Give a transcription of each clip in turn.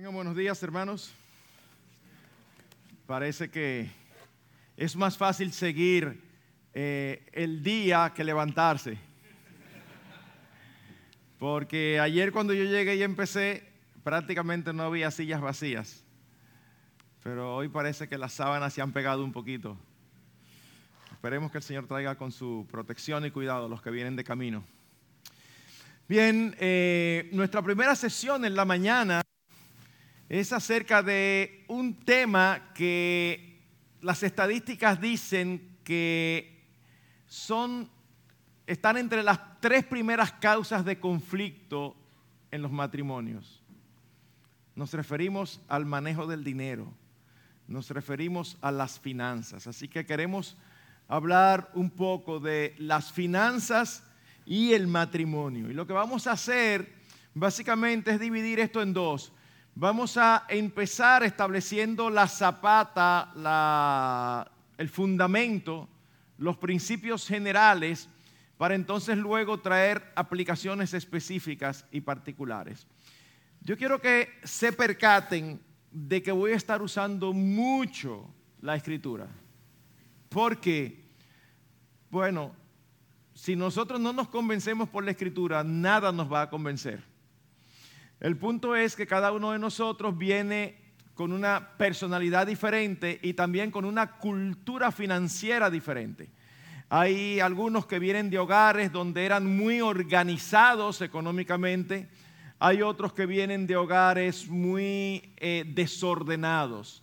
Tengan buenos días, hermanos. Parece que es más fácil seguir eh, el día que levantarse. Porque ayer cuando yo llegué y empecé, prácticamente no había sillas vacías. Pero hoy parece que las sábanas se han pegado un poquito. Esperemos que el Señor traiga con su protección y cuidado los que vienen de camino. Bien, eh, nuestra primera sesión en la mañana es acerca de un tema que las estadísticas dicen que son, están entre las tres primeras causas de conflicto en los matrimonios. Nos referimos al manejo del dinero, nos referimos a las finanzas. Así que queremos hablar un poco de las finanzas y el matrimonio. Y lo que vamos a hacer básicamente es dividir esto en dos. Vamos a empezar estableciendo la zapata, el fundamento, los principios generales, para entonces luego traer aplicaciones específicas y particulares. Yo quiero que se percaten de que voy a estar usando mucho la escritura. Porque, bueno, si nosotros no nos convencemos por la escritura, nada nos va a convencer. El punto es que cada uno de nosotros viene con una personalidad diferente y también con una cultura financiera diferente. Hay algunos que vienen de hogares donde eran muy organizados económicamente, hay otros que vienen de hogares muy eh, desordenados,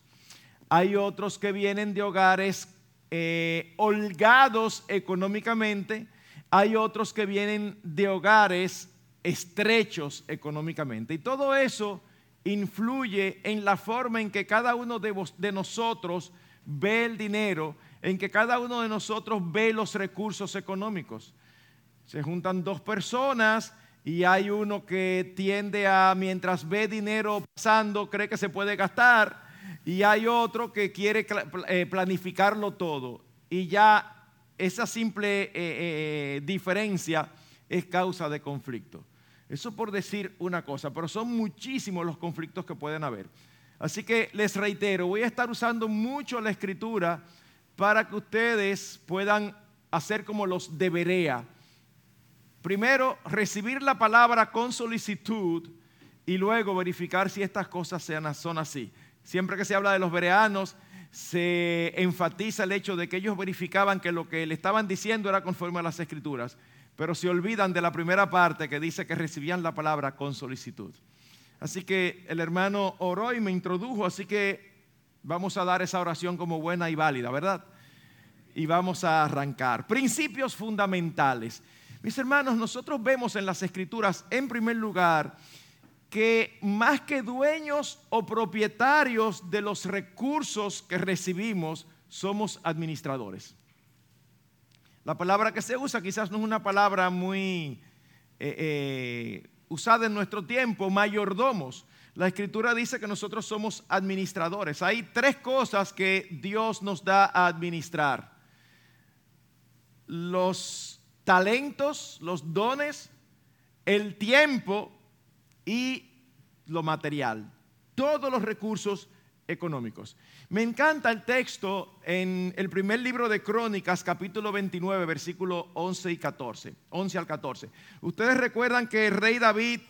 hay otros que vienen de hogares eh, holgados económicamente, hay otros que vienen de hogares estrechos económicamente. Y todo eso influye en la forma en que cada uno de, nosotros ve el dinero, en que cada uno de nosotros ve los recursos económicos. Se juntan dos personas y hay uno que tiende a, mientras ve dinero pasando, cree que se puede gastar, y hay otro que quiere eh, planificarlo todo. Y ya esa simple eh, eh, diferencia es causa de conflicto. Eso por decir una cosa, pero son muchísimos los conflictos que pueden haber. Así que les reitero, voy a estar usando mucho la escritura para que ustedes puedan hacer como los debería. Primero, recibir la palabra con solicitud y luego verificar si estas cosas son así. Siempre que se habla de los bereanos, se enfatiza el hecho de que ellos verificaban que lo que le estaban diciendo era conforme a las escrituras pero se olvidan de la primera parte que dice que recibían la palabra con solicitud. Así que el hermano oró y me introdujo, así que vamos a dar esa oración como buena y válida, ¿verdad? Y vamos a arrancar. Principios fundamentales. Mis hermanos, nosotros vemos en las escrituras, en primer lugar, que más que dueños o propietarios de los recursos que recibimos, somos administradores. La palabra que se usa quizás no es una palabra muy eh, eh, usada en nuestro tiempo, mayordomos. La escritura dice que nosotros somos administradores. Hay tres cosas que Dios nos da a administrar. Los talentos, los dones, el tiempo y lo material. Todos los recursos económicos. Me encanta el texto en el primer libro de Crónicas, capítulo 29, versículo 11 y 14, 11 al 14. Ustedes recuerdan que el rey David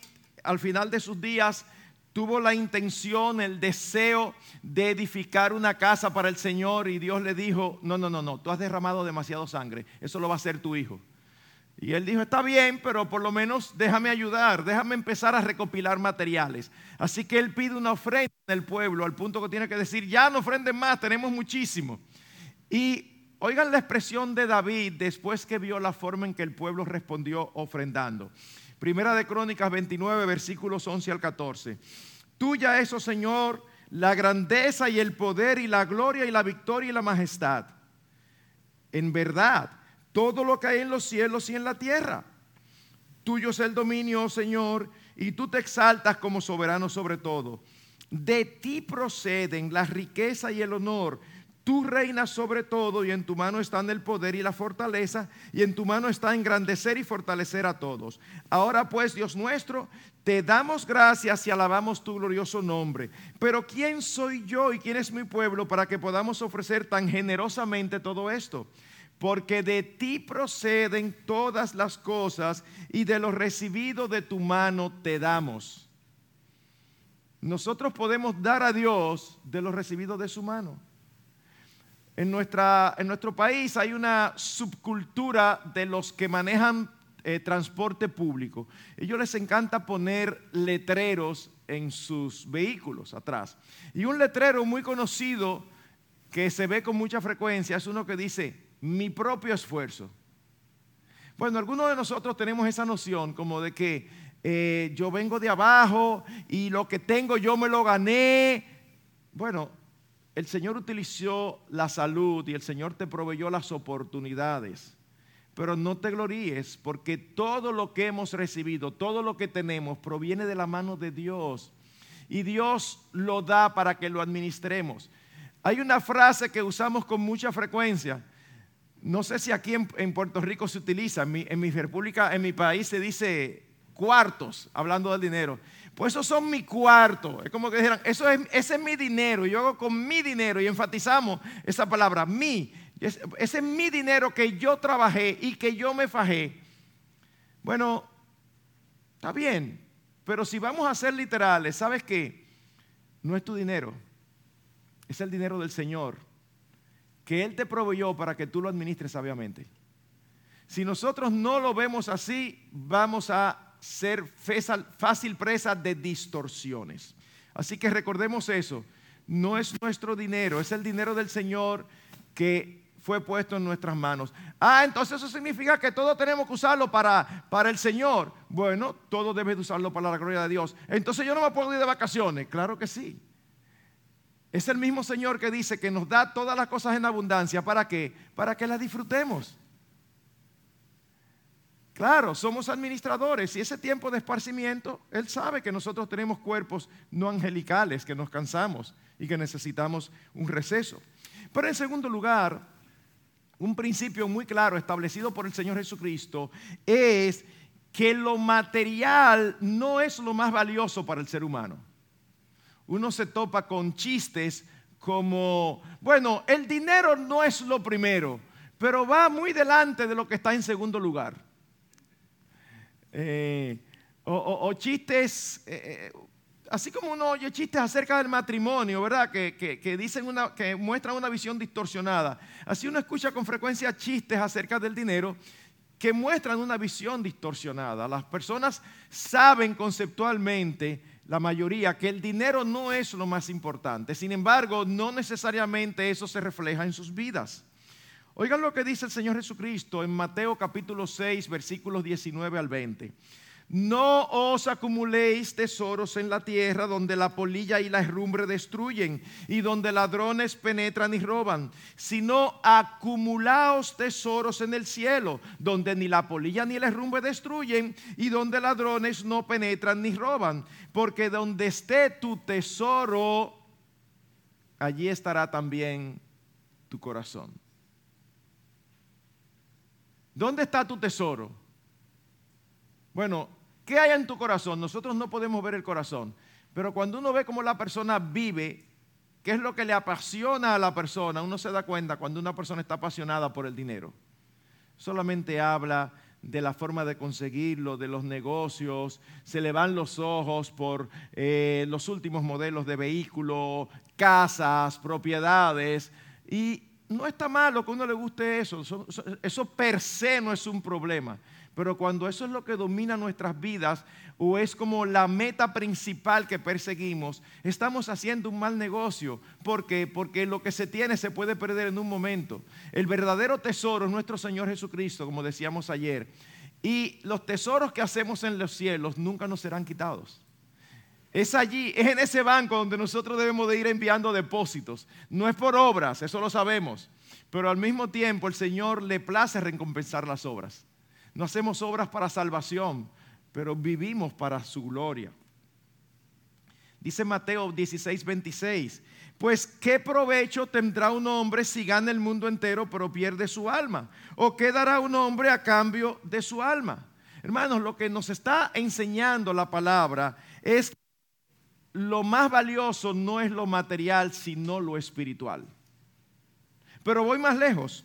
al final de sus días tuvo la intención, el deseo de edificar una casa para el Señor y Dios le dijo, no, no, no, no, tú has derramado demasiado sangre, eso lo va a hacer tu hijo. Y él dijo, está bien, pero por lo menos déjame ayudar, déjame empezar a recopilar materiales. Así que él pide una ofrenda en el pueblo, al punto que tiene que decir, ya no ofrenden más, tenemos muchísimo. Y oigan la expresión de David después que vio la forma en que el pueblo respondió ofrendando. Primera de Crónicas 29, versículos 11 al 14. Tuya es, oh Señor, la grandeza y el poder y la gloria y la victoria y la majestad. En verdad todo lo que hay en los cielos y en la tierra. Tuyo es el dominio, oh Señor, y tú te exaltas como soberano sobre todo. De ti proceden la riqueza y el honor. Tú reinas sobre todo y en tu mano están el poder y la fortaleza y en tu mano está engrandecer y fortalecer a todos. Ahora pues, Dios nuestro, te damos gracias y alabamos tu glorioso nombre. Pero ¿quién soy yo y quién es mi pueblo para que podamos ofrecer tan generosamente todo esto? Porque de ti proceden todas las cosas y de lo recibido de tu mano te damos. Nosotros podemos dar a Dios de lo recibido de su mano. En, nuestra, en nuestro país hay una subcultura de los que manejan eh, transporte público. Ellos les encanta poner letreros en sus vehículos atrás. Y un letrero muy conocido que se ve con mucha frecuencia es uno que dice, mi propio esfuerzo. Bueno, algunos de nosotros tenemos esa noción como de que eh, yo vengo de abajo y lo que tengo yo me lo gané. Bueno, el Señor utilizó la salud y el Señor te proveyó las oportunidades. Pero no te gloríes porque todo lo que hemos recibido, todo lo que tenemos proviene de la mano de Dios. Y Dios lo da para que lo administremos. Hay una frase que usamos con mucha frecuencia. No sé si aquí en, Puerto Rico se utiliza. En mi, república, en mi país se dice cuartos, hablando del dinero. Pues esos son mi cuarto. Es como que dijeran, eso es, ese es mi dinero. Yo hago con mi dinero y enfatizamos esa palabra, mi. Ese es mi dinero que yo trabajé y que yo me fajé. Bueno, está bien. Pero si vamos a ser literales, ¿sabes qué? No es tu dinero. Es el dinero del Señor. Que Él te proveyó para que tú lo administres sabiamente. Si nosotros no lo vemos así, vamos a ser fácil presa de distorsiones. Así que recordemos eso. No es nuestro dinero, es el dinero del Señor que fue puesto en nuestras manos. Ah, entonces eso significa que todo tenemos que usarlo para, para el Señor. Bueno, todo debe de usarlo para la gloria de Dios. Entonces yo no me puedo ir de vacaciones. Claro que sí. Es el mismo Señor que dice que nos da todas las cosas en abundancia. ¿Para qué? Para que las disfrutemos. Claro, somos administradores y ese tiempo de esparcimiento, Él sabe que nosotros tenemos cuerpos no angelicales, que nos cansamos y que necesitamos un receso. Pero en segundo lugar, un principio muy claro establecido por el Señor Jesucristo es que lo material no es lo más valioso para el ser humano. Uno se topa con chistes como, bueno, el dinero no es lo primero, pero va muy delante de lo que está en segundo lugar. Eh, o, chistes, eh, eh, así como uno oye chistes acerca del matrimonio, ¿verdad? Que, dicen una, que muestran una visión distorsionada. Así uno escucha con frecuencia chistes acerca del dinero que muestran una visión distorsionada. Las personas saben conceptualmente, la mayoría, que el dinero no es lo más importante. Sin embargo, no necesariamente eso se refleja en sus vidas. Oigan lo que dice el Señor Jesucristo en Mateo capítulo 6, versículos 19 al 20. No os acumuléis tesoros en la tierra donde la polilla y la herrumbre destruyen y donde ladrones penetran y roban, sino acumulaos tesoros en el cielo donde ni la polilla ni la herrumbre destruyen y donde ladrones no penetran ni roban, porque donde esté tu tesoro, allí estará también tu corazón. ¿Dónde está tu tesoro? Bueno, ¿qué hay en tu corazón? Nosotros no podemos ver el corazón, pero cuando uno ve cómo la persona vive, qué es lo que le apasiona a la persona, uno se da cuenta cuando una persona está apasionada por el dinero. Solamente habla de la forma de conseguirlo, de los negocios, se le van los ojos por eh, los últimos modelos de vehículos, casas, propiedades, y no está malo que a uno le guste eso, eso, per se no es un problema. Pero cuando eso es lo que domina nuestras vidas o es como la meta principal que perseguimos, estamos haciendo un mal negocio. ¿Por qué? Porque lo que se tiene se puede perder en un momento. El verdadero tesoro es nuestro Señor Jesucristo, como decíamos ayer. Y los tesoros que hacemos en los cielos nunca nos serán quitados. Es allí, es en ese banco donde nosotros debemos de ir enviando depósitos. No es por obras, eso lo sabemos. Pero al mismo tiempo el Señor le place recompensar las obras. No hacemos obras para salvación, pero vivimos para su gloria. Dice Mateo 16, 26. Pues qué provecho tendrá un hombre si gana el mundo entero pero pierde su alma? ¿O qué dará un hombre a cambio de su alma? Hermanos, lo que nos está enseñando la palabra es que lo más valioso no es lo material, sino lo espiritual. Pero voy más lejos.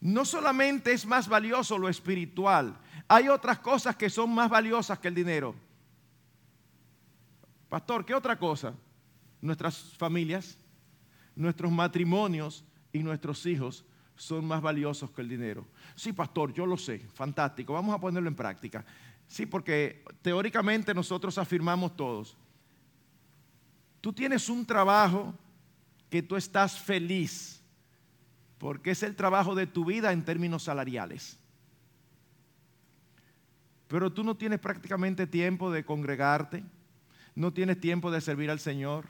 No solamente es más valioso lo espiritual, hay otras cosas que son más valiosas que el dinero. Pastor, ¿qué otra cosa? Nuestras familias, nuestros matrimonios y nuestros hijos son más valiosos que el dinero. Sí, pastor, yo lo sé, fantástico, vamos a ponerlo en práctica. Sí, porque teóricamente nosotros afirmamos todos. Tú tienes un trabajo que tú estás feliz, porque es el trabajo de tu vida en términos salariales. Pero tú no tienes prácticamente tiempo de congregarte, no tienes tiempo de servir al Señor,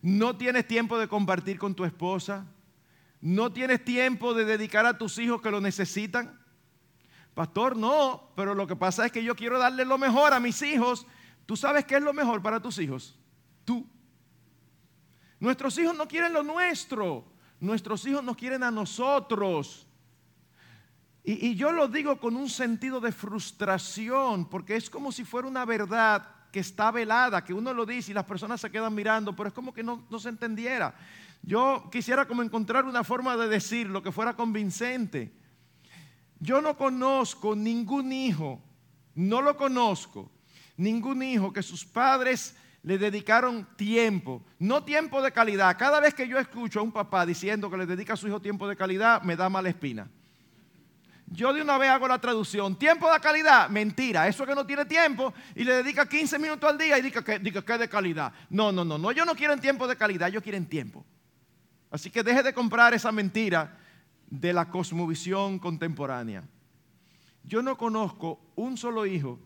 no tienes tiempo de compartir con tu esposa, no tienes tiempo de dedicar a tus hijos que lo necesitan. Pastor, no, pero lo que pasa es que yo quiero darle lo mejor a mis hijos. ¿Tú sabes qué es lo mejor para tus hijos? Tú. Nuestros hijos no quieren lo nuestro, nuestros hijos nos quieren a nosotros. Y, y, yo lo digo con un sentido de frustración, porque es como si fuera una verdad que está velada, que uno lo dice y las personas se quedan mirando, pero es como que no, no se entendiera. Yo quisiera como encontrar una forma de decir lo que fuera convincente. Yo no conozco ningún hijo, no lo conozco, ningún hijo que sus padres le dedicaron tiempo, no tiempo de calidad. Cada vez que yo escucho a un papá diciendo que le dedica a su hijo tiempo de calidad, me da mala espina. Yo de una vez hago la traducción. Tiempo de calidad, mentira. Eso que no tiene tiempo y le dedica 15 minutos al día y diga que, es de calidad. No, no, no, no. Ellos no tiempo de calidad, ellos quieren tiempo. Así que deje de comprar esa mentira de la cosmovisión contemporánea. Yo no conozco un solo hijo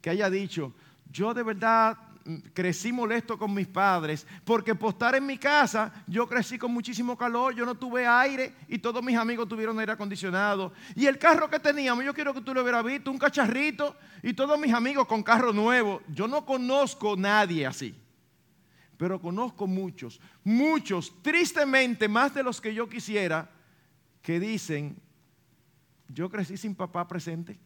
que haya dicho, yo de verdad crecí molesto con mis padres, porque por estar en mi casa yo crecí con muchísimo calor, yo no tuve aire y todos mis amigos tuvieron aire acondicionado. Y el carro que teníamos, yo quiero que tú lo hubieras visto, un cacharrito y todos mis amigos con carro nuevo. Yo no conozco nadie así, pero conozco muchos, muchos, tristemente más de los que yo quisiera, que dicen, yo crecí sin papá presente.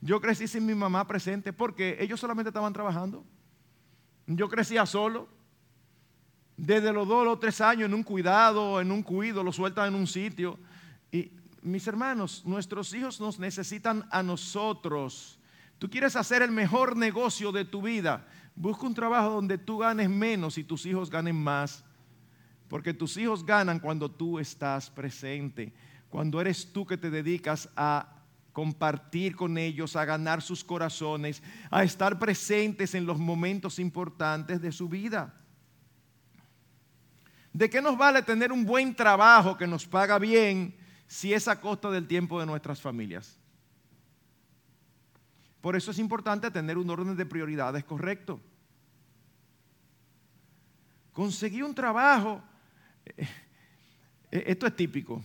Yo crecí sin mi mamá presente porque ellos solamente estaban trabajando. Yo crecía solo. Desde los dos o tres años en un cuidado, en un cuido, lo sueltan en un sitio. Y mis hermanos, nuestros hijos nos necesitan a nosotros. Tú quieres hacer el mejor negocio de tu vida. Busca un trabajo donde tú ganes menos y tus hijos ganen más. Porque tus hijos ganan cuando tú estás presente. Cuando eres tú que te dedicas a compartir con ellos, a ganar sus corazones, a estar presentes en los momentos importantes de su vida. ¿De qué nos vale tener un buen trabajo que nos paga bien si es a costa del tiempo de nuestras familias? Por eso es importante tener un orden de prioridades correcto. Conseguí un trabajo, eh, esto es típico,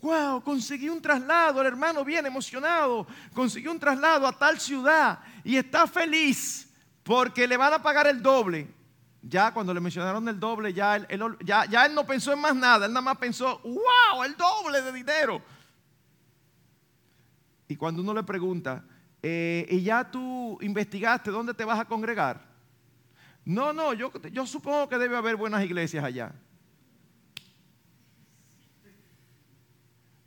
Wow, conseguí un traslado, el hermano viene emocionado, consiguió un traslado a tal ciudad y está feliz porque le van a pagar el doble. Ya cuando le mencionaron el doble, ya él, no pensó en más nada, él nada más pensó, wow, el doble de dinero. Y cuando uno le pregunta, eh, ¿y ya tú investigaste dónde te vas a congregar? No, no, yo supongo que debe haber buenas iglesias allá.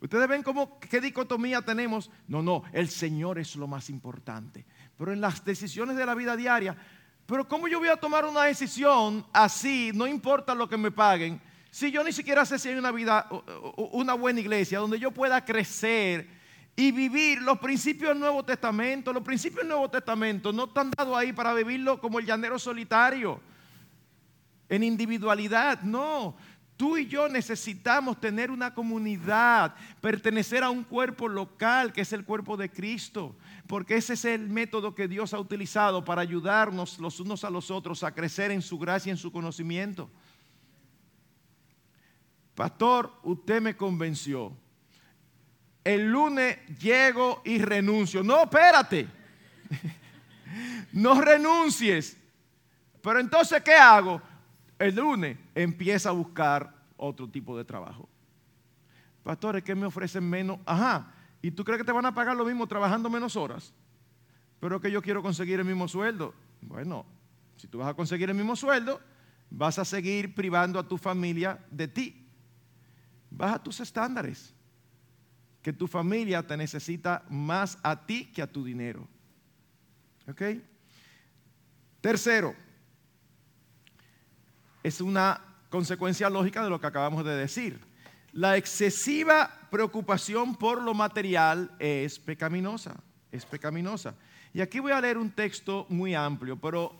Ustedes ven cómo, qué dicotomía tenemos. No, no, el Señor es lo más importante. Pero en las decisiones de la vida diaria, pero ¿cómo yo voy a tomar una decisión así, no importa lo que me paguen, si yo ni siquiera sé si hay una vida, una buena iglesia donde yo pueda crecer y vivir los principios del Nuevo Testamento? Los principios del Nuevo Testamento no están dados ahí para vivirlo como el llanero solitario, en individualidad, no. Tú y yo necesitamos tener una comunidad, pertenecer a un cuerpo local que es el cuerpo de Cristo, porque ese es el método que Dios ha utilizado para ayudarnos los unos a los otros a crecer en su gracia y en su conocimiento. Pastor, usted me convenció. El lunes llego y renuncio. No, espérate. No renuncies. Pero entonces, ¿qué hago? El lunes empieza a buscar otro tipo de trabajo. Pastores, ¿qué me ofrecen menos? Ajá. ¿Y tú crees que te van a pagar lo mismo trabajando menos horas? Pero que yo quiero conseguir el mismo sueldo. Bueno, si tú vas a conseguir el mismo sueldo, vas a seguir privando a tu familia de ti. Baja tus estándares. Que tu familia te necesita más a ti que a tu dinero. ¿Ok? Tercero, es una consecuencia lógica de lo que acabamos de decir. La excesiva preocupación por lo material es pecaminosa, es pecaminosa. Y aquí voy a leer un texto muy amplio, pero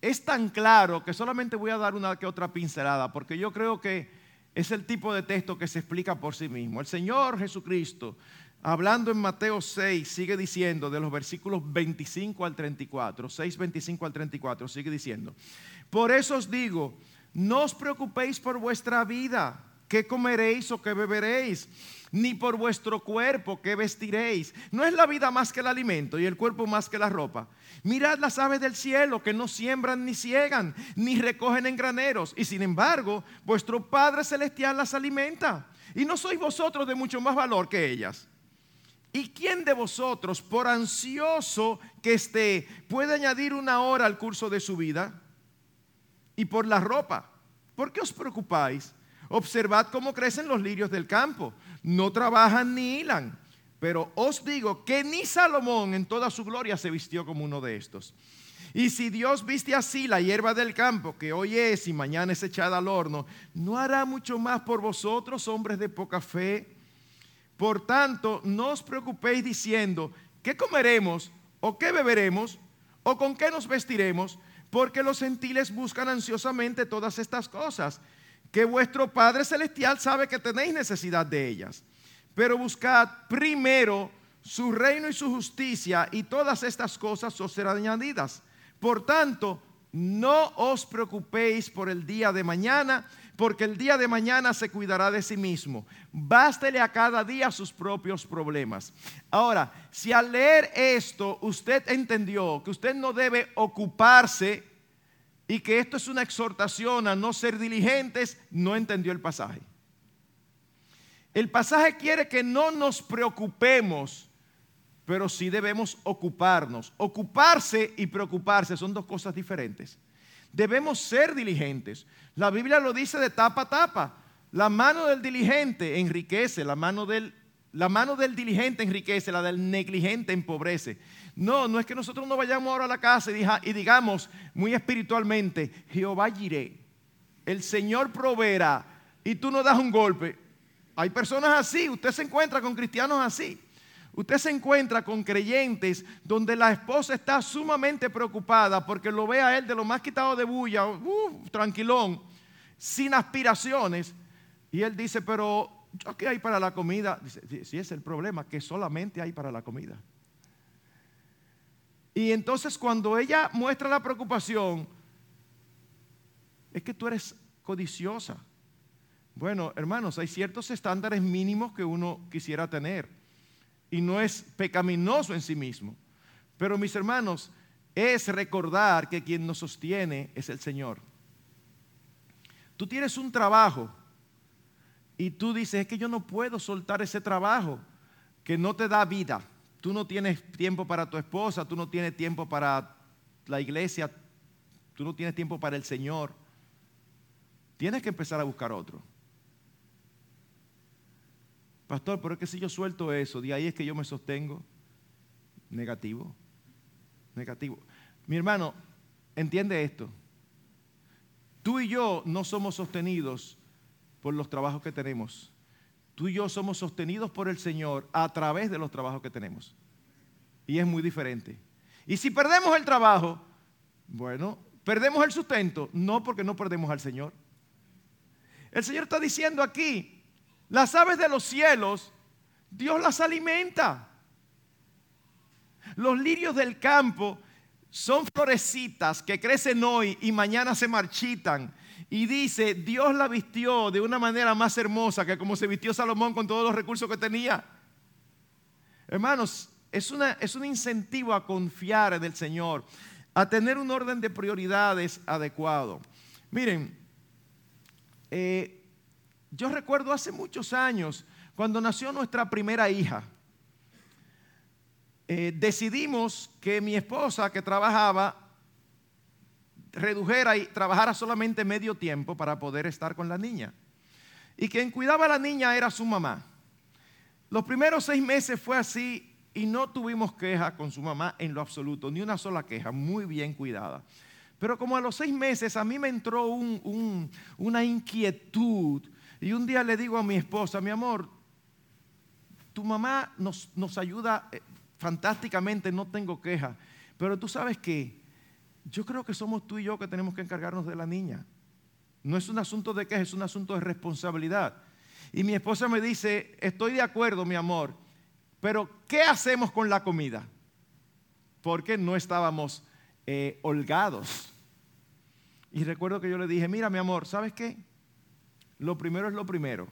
es tan claro que solamente voy a dar una que otra pincelada, porque yo creo que es el tipo de texto que se explica por sí mismo. El Señor Jesucristo, hablando en Mateo 6, sigue diciendo de los versículos 25 al 34, 6, 25 al 34, sigue diciendo, por eso os digo, no os preocupéis por vuestra vida, qué comeréis o qué beberéis, ni por vuestro cuerpo, qué vestiréis. No es la vida más que el alimento y el cuerpo más que la ropa. Mirad las aves del cielo que no siembran ni ciegan, ni recogen en graneros, y sin embargo vuestro Padre Celestial las alimenta. Y no sois vosotros de mucho más valor que ellas. ¿Y quién de vosotros, por ansioso que esté, puede añadir una hora al curso de su vida? Y por la ropa. ¿Por qué os preocupáis? Observad cómo crecen los lirios del campo. No trabajan ni hilan. Pero os digo que ni Salomón en toda su gloria se vistió como uno de estos. Y si Dios viste así la hierba del campo, que hoy es y mañana es echada al horno, ¿no hará mucho más por vosotros, hombres de poca fe? Por tanto, no os preocupéis diciendo, ¿qué comeremos? ¿O qué beberemos? ¿O con qué nos vestiremos? Porque los gentiles buscan ansiosamente todas estas cosas, que vuestro Padre Celestial sabe que tenéis necesidad de ellas. Pero buscad primero su reino y su justicia, y todas estas cosas os serán añadidas. Por tanto, no os preocupéis por el día de mañana, porque el día de mañana se cuidará de sí mismo. Bástele a cada día sus propios problemas. Ahora, si al leer esto usted entendió que usted no debe ocuparse y que esto es una exhortación a no ser diligentes, no entendió el pasaje. El pasaje quiere que no nos preocupemos pero sí debemos ocuparnos. Ocuparse y preocuparse son dos cosas diferentes. Debemos ser diligentes. La Biblia lo dice de tapa a tapa. La mano del diligente enriquece, la mano del, la mano del diligente enriquece, la del negligente empobrece. No, no es que nosotros no vayamos ahora a la casa y, digamos muy espiritualmente, Jehová iré, el Señor proveerá y tú no das un golpe. Hay personas así, usted se encuentra con cristianos así. Usted se encuentra con creyentes donde la esposa está sumamente preocupada porque lo ve a él de lo más quitado de bulla, uh, tranquilón, sin aspiraciones. Y él dice, pero ¿qué hay para la comida? Dice, si es el problema, que solamente hay para la comida. Y entonces cuando ella muestra la preocupación, es que tú eres codiciosa. Bueno, hermanos, hay ciertos estándares mínimos que uno quisiera tener y no es pecaminoso en sí mismo. Pero mis hermanos, es recordar que quien nos sostiene es el Señor. Tú tienes un trabajo y tú dices, es que yo no puedo soltar ese trabajo que no te da vida. Tú no tienes tiempo para tu esposa, tú no tienes tiempo para la iglesia, tú no tienes tiempo para el Señor. Tienes que empezar a buscar otro. Pastor, pero es que si yo suelto eso, de ahí es que yo me sostengo. Negativo. Negativo. Mi hermano, entiende esto. Tú y yo no somos sostenidos por los trabajos que tenemos. Tú y yo somos sostenidos por el Señor a través de los trabajos que tenemos. Y es muy diferente. Y si perdemos el trabajo, bueno, perdemos el sustento, no porque no perdemos al Señor. El Señor está diciendo aquí, las aves de los cielos, Dios las alimenta. Los lirios del campo son florecitas que crecen hoy y mañana se marchitan. Y dice, Dios la vistió de una manera más hermosa que como se vistió Salomón con todos los recursos que tenía. Hermanos, es, una, es un incentivo a confiar en el Señor, a tener un orden de prioridades adecuado. Miren, eh, yo recuerdo hace muchos años, cuando nació nuestra primera hija, eh, decidimos que mi esposa que trabajaba redujera y trabajara solamente medio tiempo para poder estar con la niña. Y quien cuidaba a la niña era su mamá. Los primeros seis meses fue así y no tuvimos queja con su mamá en lo absoluto, ni una sola queja, muy bien cuidada. Pero como a los seis meses a mí me entró una inquietud y un día le digo a mi esposa, mi amor, tu mamá nos, nos ayuda eh, fantásticamente, no tengo queja, pero tú sabes que yo creo que somos tú y yo que tenemos que encargarnos de la niña. No es un asunto de queja, es un asunto de responsabilidad. Y mi esposa me dice, estoy de acuerdo, mi amor, pero ¿qué hacemos con la comida? Porque no estábamos eh, holgados. Y recuerdo que yo le dije, mira mi amor, ¿sabes qué? Lo primero es lo primero.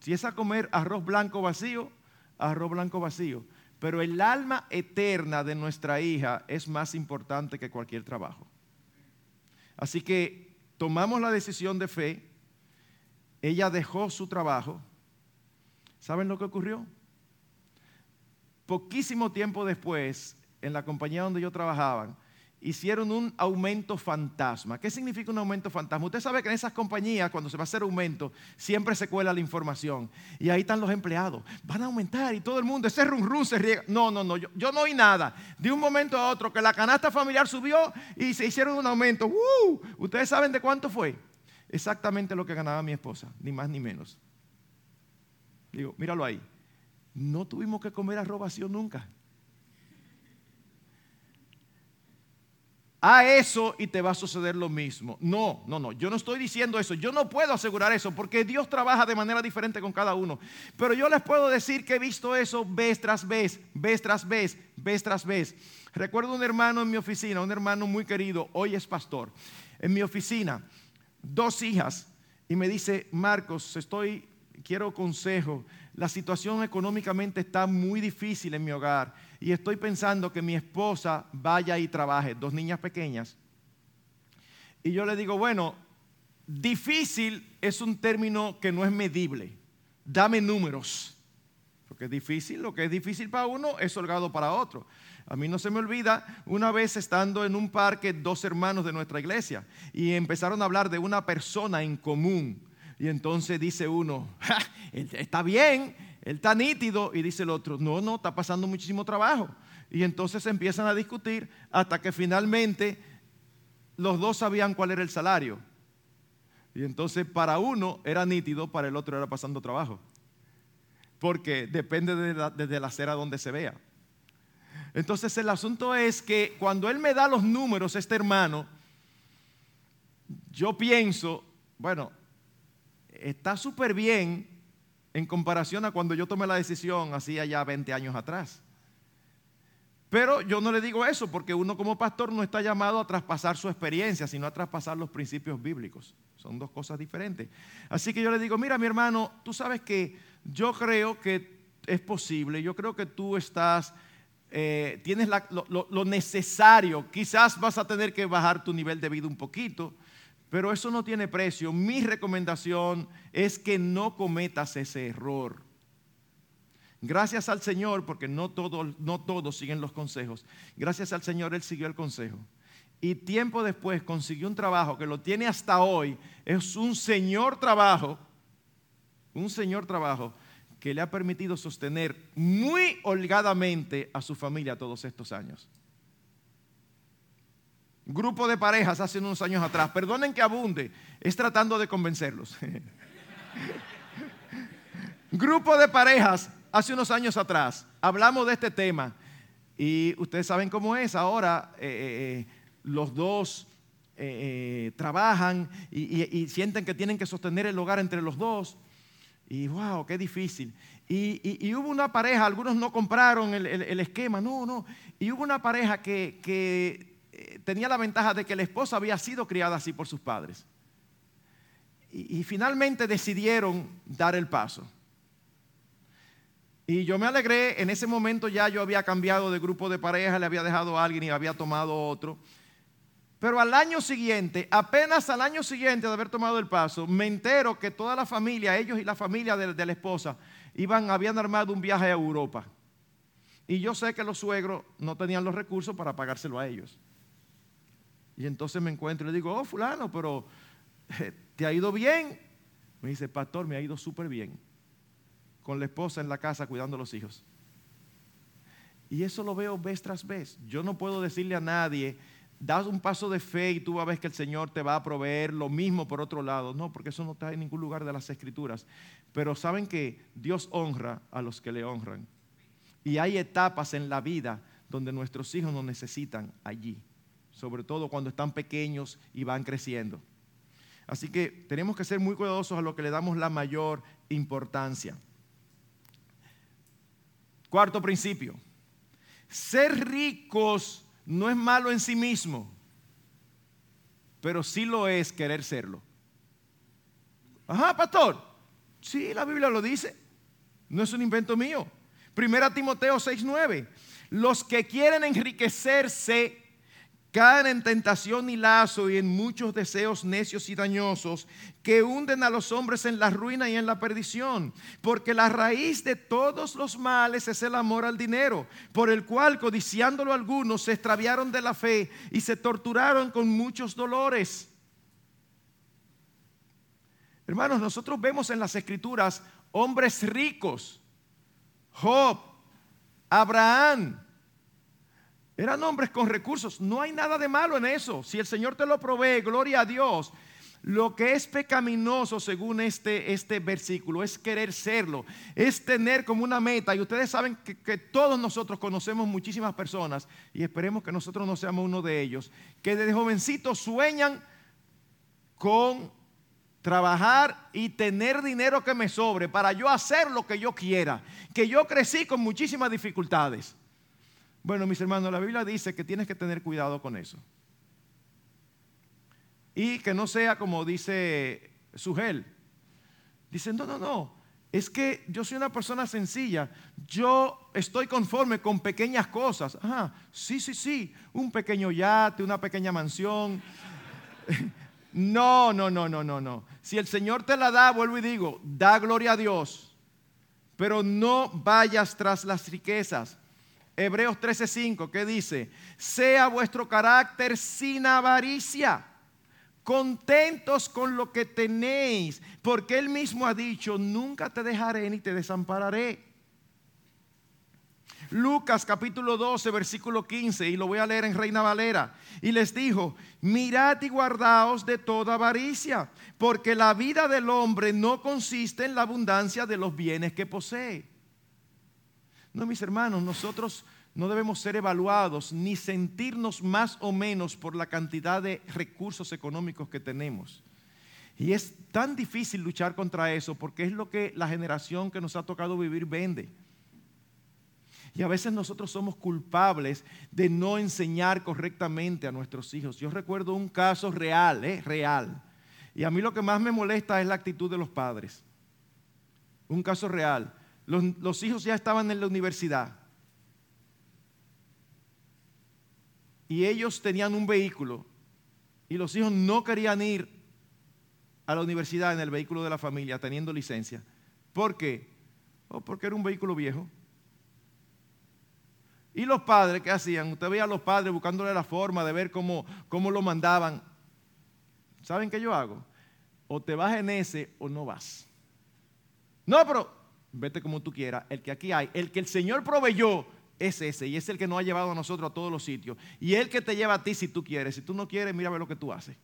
Si es a comer arroz blanco vacío, arroz blanco vacío. Pero el alma eterna de nuestra hija es más importante que cualquier trabajo. Así que tomamos la decisión de fe. Ella dejó su trabajo. ¿Saben lo que ocurrió? Poquísimo tiempo después, en la compañía donde yo trabajaba, hicieron un aumento fantasma. ¿Qué significa un aumento fantasma? Usted sabe que en esas compañías, cuando se va a hacer aumento, siempre se cuela la información. Y ahí están los empleados. Van a aumentar y todo el mundo, ese rum rum se riega. No, no, no, yo, yo, no oí nada. De un momento a otro que la canasta familiar subió y se hicieron un aumento. ¡Uh! ¿Ustedes saben de cuánto fue? Exactamente lo que ganaba mi esposa, ni más ni menos. Digo, míralo ahí no tuvimos que comer arrobación nunca. A eso y te va a suceder lo mismo. No, no, no, yo no estoy diciendo eso. Yo no puedo asegurar eso porque Dios trabaja de manera diferente con cada uno. Pero yo les puedo decir que he visto eso vez tras vez, vez tras vez, vez tras vez. Recuerdo un hermano en mi oficina, un hermano muy querido, hoy es pastor. En mi oficina, dos hijas, y me dice, Marcos, estoy, quiero consejo la situación económicamente está muy difícil en mi hogar y estoy pensando que mi esposa vaya y trabaje, dos niñas pequeñas. Y yo le digo, bueno, difícil es un término que no es medible. Dame números. Porque es difícil, lo que es difícil para uno es holgado para otro. A mí no se me olvida una vez estando en un parque dos hermanos de nuestra iglesia y empezaron a hablar de una persona en común y entonces dice uno, está bien, él está nítido. Y dice el otro, no, no, está pasando muchísimo trabajo. Y entonces empiezan a discutir hasta que finalmente los dos sabían cuál era el salario. Y entonces para uno era nítido, para el otro era pasando trabajo. Porque depende de la, desde la acera donde se vea. Entonces el asunto es que cuando él me da los números, este hermano, yo pienso, bueno, está súper bien en comparación a cuando yo tomé la decisión hacía ya 20 años atrás. Pero yo no le digo eso porque uno como pastor no está llamado a traspasar su experiencia, sino a traspasar los principios bíblicos. Son dos cosas diferentes. Así que yo le digo, mira mi hermano, tú sabes que yo creo que es posible, yo creo que tú estás, eh, tienes lo necesario, quizás vas a tener que bajar tu nivel de vida un poquito, pero eso no tiene precio. Mi recomendación es que no cometas ese error. Gracias al Señor, porque no todos, no todos siguen los consejos. Gracias al Señor, Él siguió el consejo. Y tiempo después consiguió un trabajo que lo tiene hasta hoy. Es un señor trabajo, un señor trabajo que le ha permitido sostener muy holgadamente a su familia todos estos años grupo de parejas hace unos años atrás, perdonen que abunde, es tratando de convencerlos. grupo de parejas hace unos años atrás, hablamos de este tema y ustedes saben cómo es, ahora eh, eh, eh, los dos trabajan y, sienten que tienen que sostener el hogar entre los dos. Y wow, qué difícil. Y, hubo una pareja, algunos no compraron el, esquema, no, no. Y hubo una pareja que, que eh, tenía la ventaja de que la esposa había sido criada así por sus padres. Y, finalmente decidieron dar el paso. Y yo me alegré, en ese momento ya yo había cambiado de grupo de pareja, le había dejado a alguien y había tomado otro. Pero al año siguiente, apenas al año siguiente de haber tomado el paso, me entero que toda la familia, ellos y la familia de, de la esposa, iban, habían armado un viaje a Europa. Y yo sé que los suegros no tenían los recursos para pagárselo a ellos. Y entonces me encuentro y le digo, oh fulano, pero eh, ¿te ha ido bien? Me dice, pastor, me ha ido súper bien. Con la esposa en la casa cuidando a los hijos. Y eso lo veo vez tras vez. Yo no puedo decirle a nadie, das un paso de fe y tú vas a ver que el Señor te va a proveer lo mismo por otro lado. No, porque eso no está en ningún lugar de las escrituras. Pero saben que Dios honra a los que le honran. Y hay etapas en la vida donde nuestros hijos nos necesitan allí, sobre todo cuando están pequeños y van creciendo. Así que tenemos que ser muy cuidadosos a lo que le damos la mayor importancia. Cuarto principio, ser ricos no es malo en sí mismo, pero sí lo es querer serlo. Ajá, pastor. Sí, la Biblia lo dice. No es un invento mío. Primera Timoteo 6:9. Los que quieren enriquecerse caen en tentación y lazo y en muchos deseos necios y dañosos que hunden a los hombres en la ruina y en la perdición. Porque la raíz de todos los males es el amor al dinero, por el cual, codiciándolo algunos, se extraviaron de la fe y se torturaron con muchos dolores. Hermanos, nosotros vemos en las escrituras hombres ricos, Job, Abraham, eran hombres con recursos. No hay nada de malo en eso. Si el Señor te lo provee, gloria a Dios. Lo que es pecaminoso, según este, este versículo, es querer serlo, es tener como una meta. Y ustedes saben que, que, todos nosotros conocemos muchísimas personas, y esperemos que nosotros no seamos uno de ellos, que desde jovencitos sueñan con trabajar y tener dinero que me sobre para yo hacer lo que yo quiera. Que yo crecí con muchísimas dificultades. Bueno, mis hermanos, la Biblia dice que tienes que tener cuidado con eso. Y que no sea como dice Sugel. Dice, no, no, no. Es que yo soy una persona sencilla. Yo estoy conforme con pequeñas cosas. Ajá, sí, sí, sí. Un pequeño yate, una pequeña mansión. No, no, no, no, no, no. Si el Señor te la da, vuelvo y digo, da gloria a Dios. Pero no vayas tras las riquezas. Hebreos 13:5, ¿qué dice? Sea vuestro carácter sin avaricia, contentos con lo que tenéis, porque Él mismo ha dicho, nunca te dejaré ni te desampararé. Lucas capítulo 12, versículo 15, y lo voy a leer en Reina Valera. Y les dijo, mirad y guardaos de toda avaricia, porque la vida del hombre no consiste en la abundancia de los bienes que posee no, mis hermanos, nosotros no debemos ser evaluados ni sentirnos más o menos por la cantidad de recursos económicos que tenemos. Y es tan difícil luchar contra eso porque es lo que la generación que nos ha tocado vivir vende. Y a veces nosotros somos culpables de no enseñar correctamente a nuestros hijos. Yo recuerdo un caso real, ¿eh? real. Y a mí lo que más me molesta es la actitud de los padres. Un caso real. Los, hijos ya estaban en la universidad. Y ellos tenían un vehículo. Y los hijos no querían ir a la universidad en el vehículo de la familia teniendo licencia. ¿Por qué? Oh, porque era un vehículo viejo. Y los padres, ¿qué hacían? Usted veía a los padres buscándole la forma de ver cómo, cómo lo mandaban. ¿Saben qué yo hago? O te vas en ese o no vas. No, pero vete como tú quieras, el que aquí hay, el que el Señor proveyó es ese y es el que nos ha llevado a nosotros a todos los sitios. Y el que te lleva a ti si tú quieres. Si tú no quieres, mira lo que tú haces.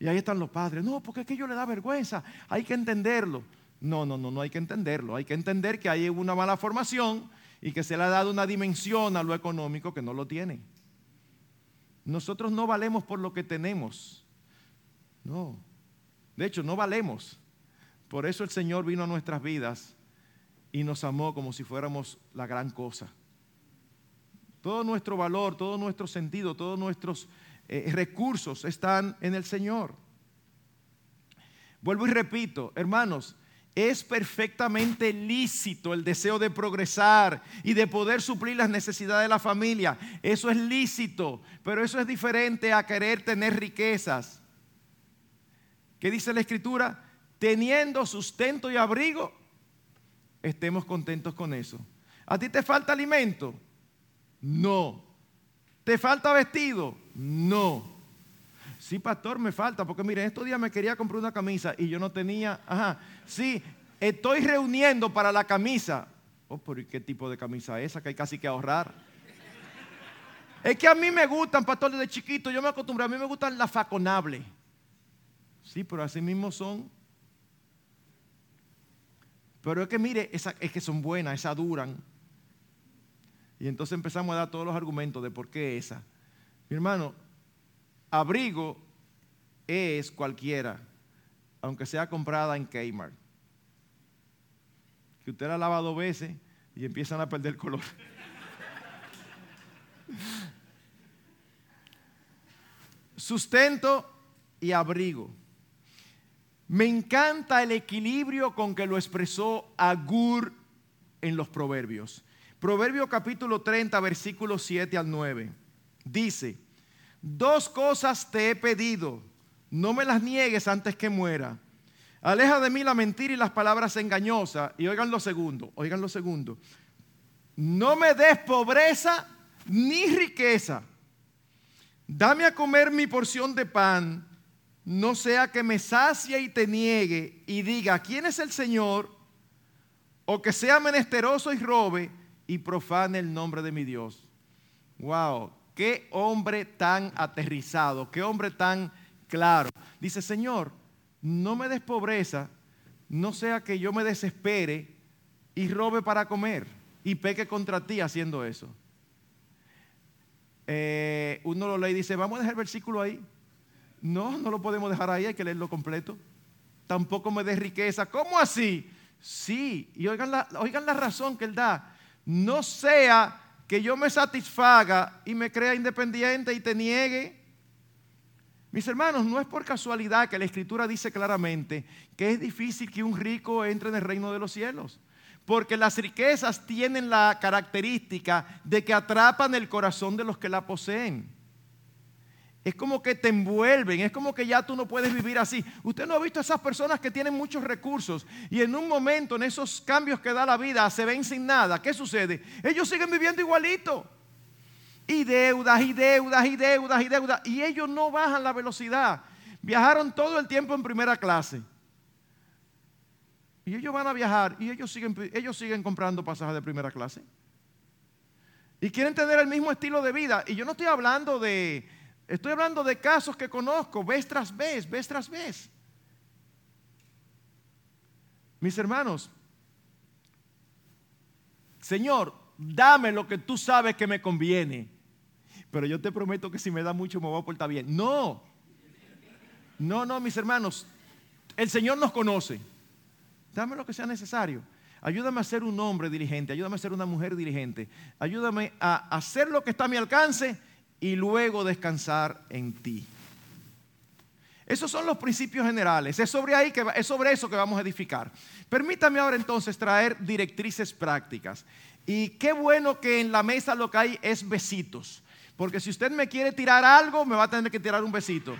Y ahí están los padres. No, porque es que yo le da vergüenza. Hay que entenderlo. No, no, no, no hay que entenderlo. Hay que entender que hay una mala formación y que se le ha dado una dimensión a lo económico que no lo tiene. Nosotros no valemos por lo que tenemos. No. De hecho, no valemos. Por eso el Señor vino a nuestras vidas y nos amó como si fuéramos la gran cosa. Todo nuestro valor, todo nuestro sentido, todos nuestros eh, recursos están en el Señor. Vuelvo y repito, hermanos, es perfectamente lícito el deseo de progresar y de poder suplir las necesidades de la familia. Eso es lícito, pero eso es diferente a querer tener riquezas. ¿Qué dice la escritura? Teniendo sustento y abrigo, estemos contentos con eso. ¿A ti te falta alimento? No. ¿Te falta vestido? No. Sí, pastor, me falta, porque mire, estos días me quería comprar una camisa y yo no tenía, ajá, sí, estoy reuniendo para la camisa. Oh, pero ¿qué tipo de camisa es esa que hay casi que ahorrar? Es que a mí me gustan, pastor, desde chiquito, yo me acostumbré, a mí me gustan las faconables. Sí, pero así mismo son. Pero es que mire, es que son buenas, esas duran. Y entonces empezamos a dar todos los argumentos de por qué esa. Mi hermano, Abrigo es cualquiera, aunque sea comprada en Kmart. Que usted la lava dos veces y empiezan a perder color. Sustento y abrigo. Me encanta el equilibrio con que lo expresó Agur en los proverbios. Proverbio capítulo 30, versículos 7 al 9. Dice, Dos cosas te he pedido, no me las niegues antes que muera. Aleja de mí la mentira y las palabras engañosas. Y oigan lo segundo, oigan lo segundo. No me des pobreza ni riqueza. Dame a comer mi porción de pan, no sea que me sacie y te niegue y diga, ¿quién es el Señor? O que sea menesteroso y robe y profane el nombre de mi Dios. Wow, Qué hombre tan aterrizado, qué hombre tan claro. Dice, Señor, no me des pobreza, no sea que yo me desespere y robe para comer y peque contra ti haciendo eso. Eh, uno lo lee y dice, vamos a dejar el versículo ahí. No, no lo podemos dejar ahí, hay que leerlo completo. Tampoco me des riqueza. ¿Cómo así? Sí, y oigan la, oigan la razón que él da. No sea que yo me satisfaga y me crea independiente y te niegue. Mis hermanos, no es por casualidad que la escritura dice claramente que es difícil que un rico entre en el reino de los cielos. Porque las riquezas tienen la característica de que atrapan el corazón de los que la poseen es como que te envuelven, es como que ya tú no puedes vivir así. Usted no ha visto esas personas que tienen muchos recursos y en un momento, en esos cambios que da la vida, se ven sin nada. ¿Qué sucede? Ellos siguen viviendo igualito. Y deudas, y deudas, y deudas, y deudas. Y ellos no bajan la velocidad. Viajaron todo el tiempo en primera clase. Y ellos van a viajar y ellos siguen, ellos siguen comprando pasajes de primera clase. Y quieren tener el mismo estilo de vida. Y yo no estoy hablando de, Estoy hablando de casos que conozco vez tras vez, vez tras vez. Mis hermanos, Señor, dame lo que tú sabes que me conviene. Pero yo te prometo que si me da mucho me voy a portar bien. No, no, no, mis hermanos. El Señor nos conoce. Dame lo que sea necesario. Ayúdame a ser un hombre diligente, ayúdame a ser una mujer diligente, ayúdame a hacer lo que está a mi alcance y luego descansar en ti. Esos son los principios generales. Es sobre, ahí que, es sobre eso que vamos a edificar. Permítame ahora entonces traer directrices prácticas. Y qué bueno que en la mesa lo que hay es besitos. Porque si usted me quiere tirar algo, me va a tener que tirar un besito.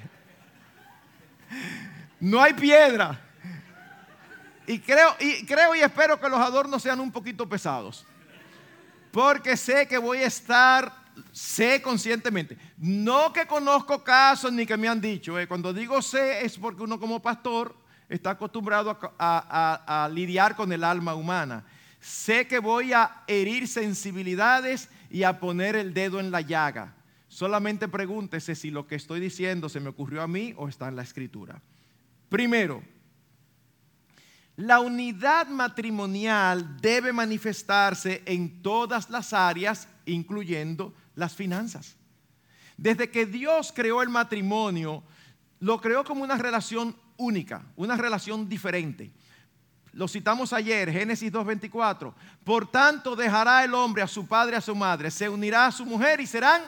no hay piedra. Y creo, y creo y espero que los adornos sean un poquito pesados porque sé que voy a estar, sé conscientemente, no que conozco casos ni que me han dicho, eh. cuando digo sé es porque uno como pastor está acostumbrado a, a lidiar con el alma humana. Sé que voy a herir sensibilidades y a poner el dedo en la llaga. Solamente pregúntese si lo que estoy diciendo se me ocurrió a mí o está en la escritura. Primero, la unidad matrimonial debe manifestarse en todas las áreas, incluyendo las finanzas. Desde que Dios creó el matrimonio, lo creó como una relación única, una relación diferente. Lo citamos ayer, Génesis 2.24. Por tanto, dejará el hombre a su padre a su madre, se unirá a su mujer y serán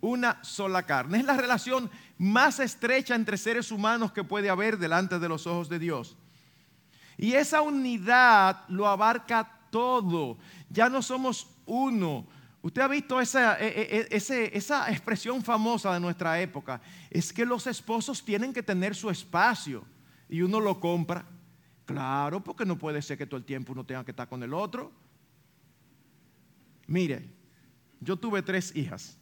una sola carne. Es la relación más estrecha entre seres humanos que puede haber delante de los ojos de Dios. Y esa unidad lo abarca todo. Ya no somos uno. Usted ha visto esa, e, e, e, esa expresión famosa de nuestra época. Es que los esposos tienen que tener su espacio y uno lo compra. Claro, porque no puede ser que todo el tiempo uno tenga que estar con el otro. Mire, yo tuve tres hijas.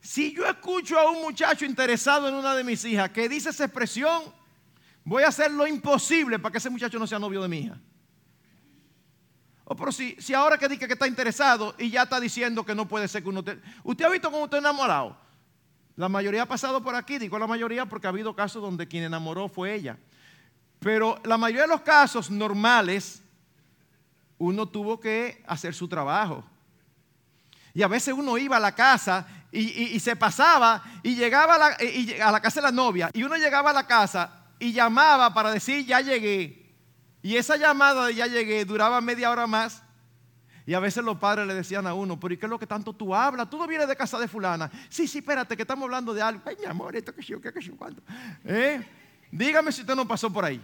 Si yo escucho a un muchacho interesado en una de mis hijas que dice esa expresión, voy a hacer lo imposible para que ese muchacho no sea novio de mi hija. O pero si, si ahora que dice que está interesado y ya está diciendo que no puede ser que uno te... ¿Usted ha visto cómo está enamorado? La mayoría ha pasado por aquí, digo la mayoría porque ha habido casos donde quien enamoró fue ella. Pero la mayoría de los casos normales, uno tuvo que hacer su trabajo. Y a veces uno iba a la casa y, se pasaba y llegaba a la casa de la novia. Y uno llegaba a la casa y llamaba para decir ya llegué. Y esa llamada de ya llegué duraba media hora más. Y a veces los padres le decían a uno, pero ¿y qué es lo que tanto tú hablas? Tú no vienes de casa de fulana. Sí, sí, espérate, que estamos hablando de algo. Ay, mi amor, esto que yo, que yo, cuánto. ¿Eh? Dígame si usted no pasó por ahí.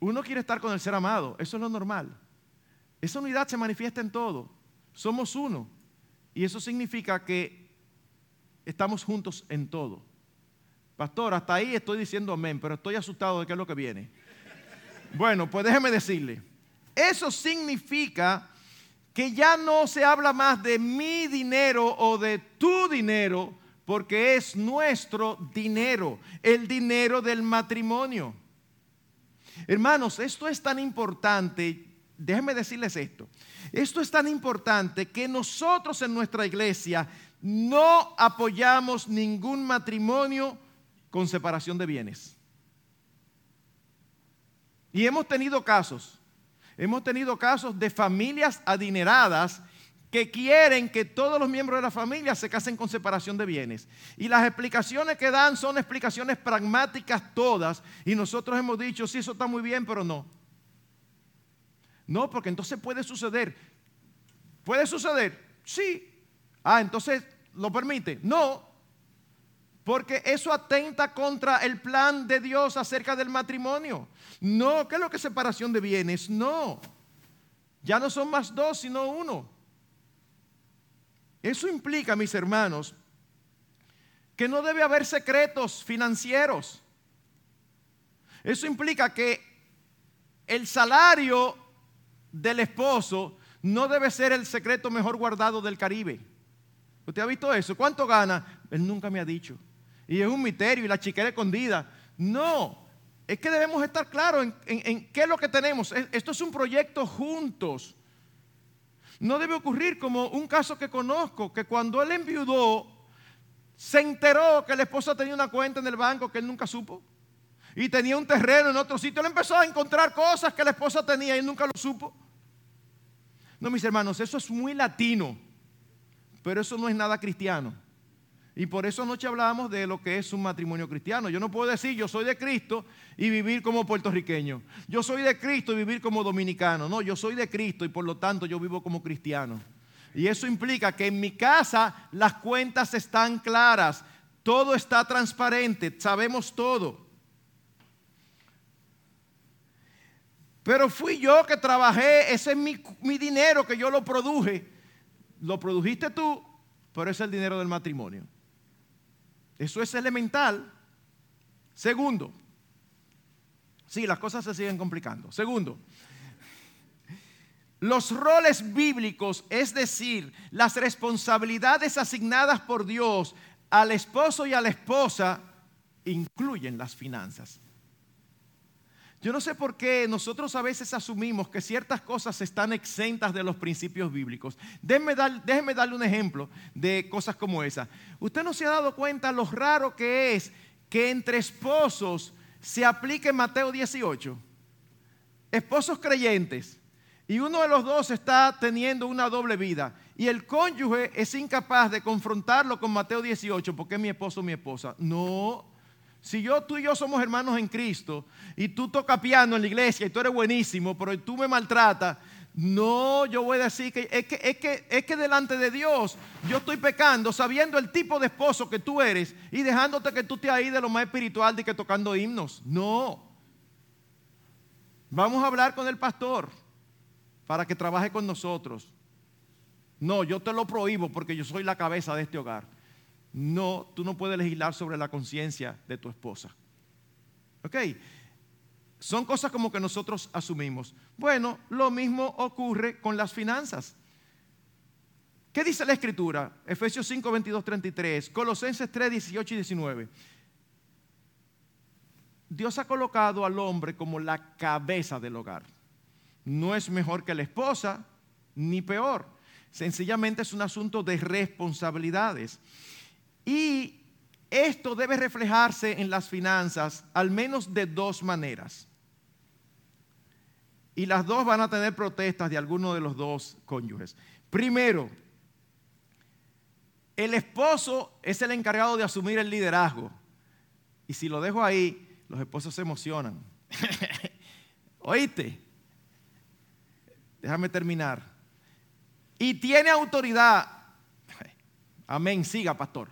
Uno quiere estar con el ser amado, eso es lo normal. Esa unidad se manifiesta en todo. Somos uno. Y eso significa que estamos juntos en todo. Pastor, hasta ahí estoy diciendo amén, pero estoy asustado de qué es lo que viene. Bueno, pues déjeme decirle. Eso significa que ya no se habla más de mi dinero o de tu dinero, porque es nuestro dinero, el dinero del matrimonio. Hermanos, esto es tan importante, déjenme decirles esto, esto es tan importante que nosotros en nuestra iglesia no apoyamos ningún matrimonio con separación de bienes. Y hemos tenido casos, hemos tenido casos de familias adineradas que quieren que todos los miembros de la familia se casen con separación de bienes. Y las explicaciones que dan son explicaciones pragmáticas todas. Y nosotros hemos dicho, sí, eso está muy bien, pero no. No, porque entonces puede suceder. ¿Puede suceder? Sí. Ah, entonces, ¿lo permite? No. Porque eso atenta contra el plan de Dios acerca del matrimonio. No, ¿qué es lo que es separación de bienes? No. Ya no son más dos, sino uno. Eso implica, mis hermanos, que no debe haber secretos financieros. Eso implica que el salario del esposo no debe ser el secreto mejor guardado del Caribe. ¿Usted ha visto eso? ¿Cuánto gana? Él nunca me ha dicho. Y es un misterio y la chiquera escondida. No, es que debemos estar claros en, qué es lo que tenemos. Esto es un proyecto juntos. No debe ocurrir como un caso que conozco, que cuando él enviudó, se enteró que la esposa tenía una cuenta en el banco que él nunca supo. Y tenía un terreno en otro sitio. Él empezó a encontrar cosas que la esposa tenía y nunca lo supo. No, mis hermanos, eso es muy latino, pero eso no es nada cristiano. Y por eso anoche hablábamos de lo que es un matrimonio cristiano. Yo no puedo decir yo soy de Cristo y vivir como puertorriqueño. Yo soy de Cristo y vivir como dominicano. No, yo soy de Cristo y por lo tanto yo vivo como cristiano. Y eso implica que en mi casa las cuentas están claras, todo está transparente, sabemos todo. Pero fui yo que trabajé, ese es mi, mi dinero que yo lo produje. Lo produjiste tú, pero es el dinero del matrimonio. Eso es elemental. Segundo, sí, las cosas se siguen complicando. Segundo, los roles bíblicos, es decir, las responsabilidades asignadas por Dios al esposo y a la esposa, incluyen las finanzas. Yo no sé por qué nosotros a veces asumimos que ciertas cosas están exentas de los principios bíblicos. Déjeme, darle un ejemplo de cosas como esa. Usted no se ha dado cuenta lo raro que es que entre esposos se aplique Mateo 18. Esposos creyentes. Y uno de los dos está teniendo una doble vida. Y el cónyuge es incapaz de confrontarlo con Mateo 18 porque es mi esposo o mi esposa. No, si yo, tú y yo somos hermanos en Cristo y tú tocas piano en la iglesia y tú eres buenísimo, pero tú me maltratas, no, yo voy a decir que es, que es que es que delante de Dios yo estoy pecando sabiendo el tipo de esposo que tú eres y dejándote que tú te ahí de lo más espiritual de que tocando himnos. No. Vamos a hablar con el pastor para que trabaje con nosotros. No, yo te lo prohíbo porque yo soy la cabeza de este hogar. No, tú no puedes legislar sobre la conciencia de tu esposa. ¿Ok? Son cosas como que nosotros asumimos. Bueno, lo mismo ocurre con las finanzas. ¿Qué dice la escritura? Efesios 5, 22, 33, Colosenses 3, 18 y 19. Dios ha colocado al hombre como la cabeza del hogar. No es mejor que la esposa, ni peor. Sencillamente es un asunto de responsabilidades. Y esto debe reflejarse en las finanzas al menos de dos maneras. Y las dos van a tener protestas de alguno de los dos cónyuges. Primero, el esposo es el encargado de asumir el liderazgo. Y si lo dejo ahí, los esposos se emocionan. ¿Oíste? Déjame terminar. Y tiene autoridad. Amén, siga, pastor.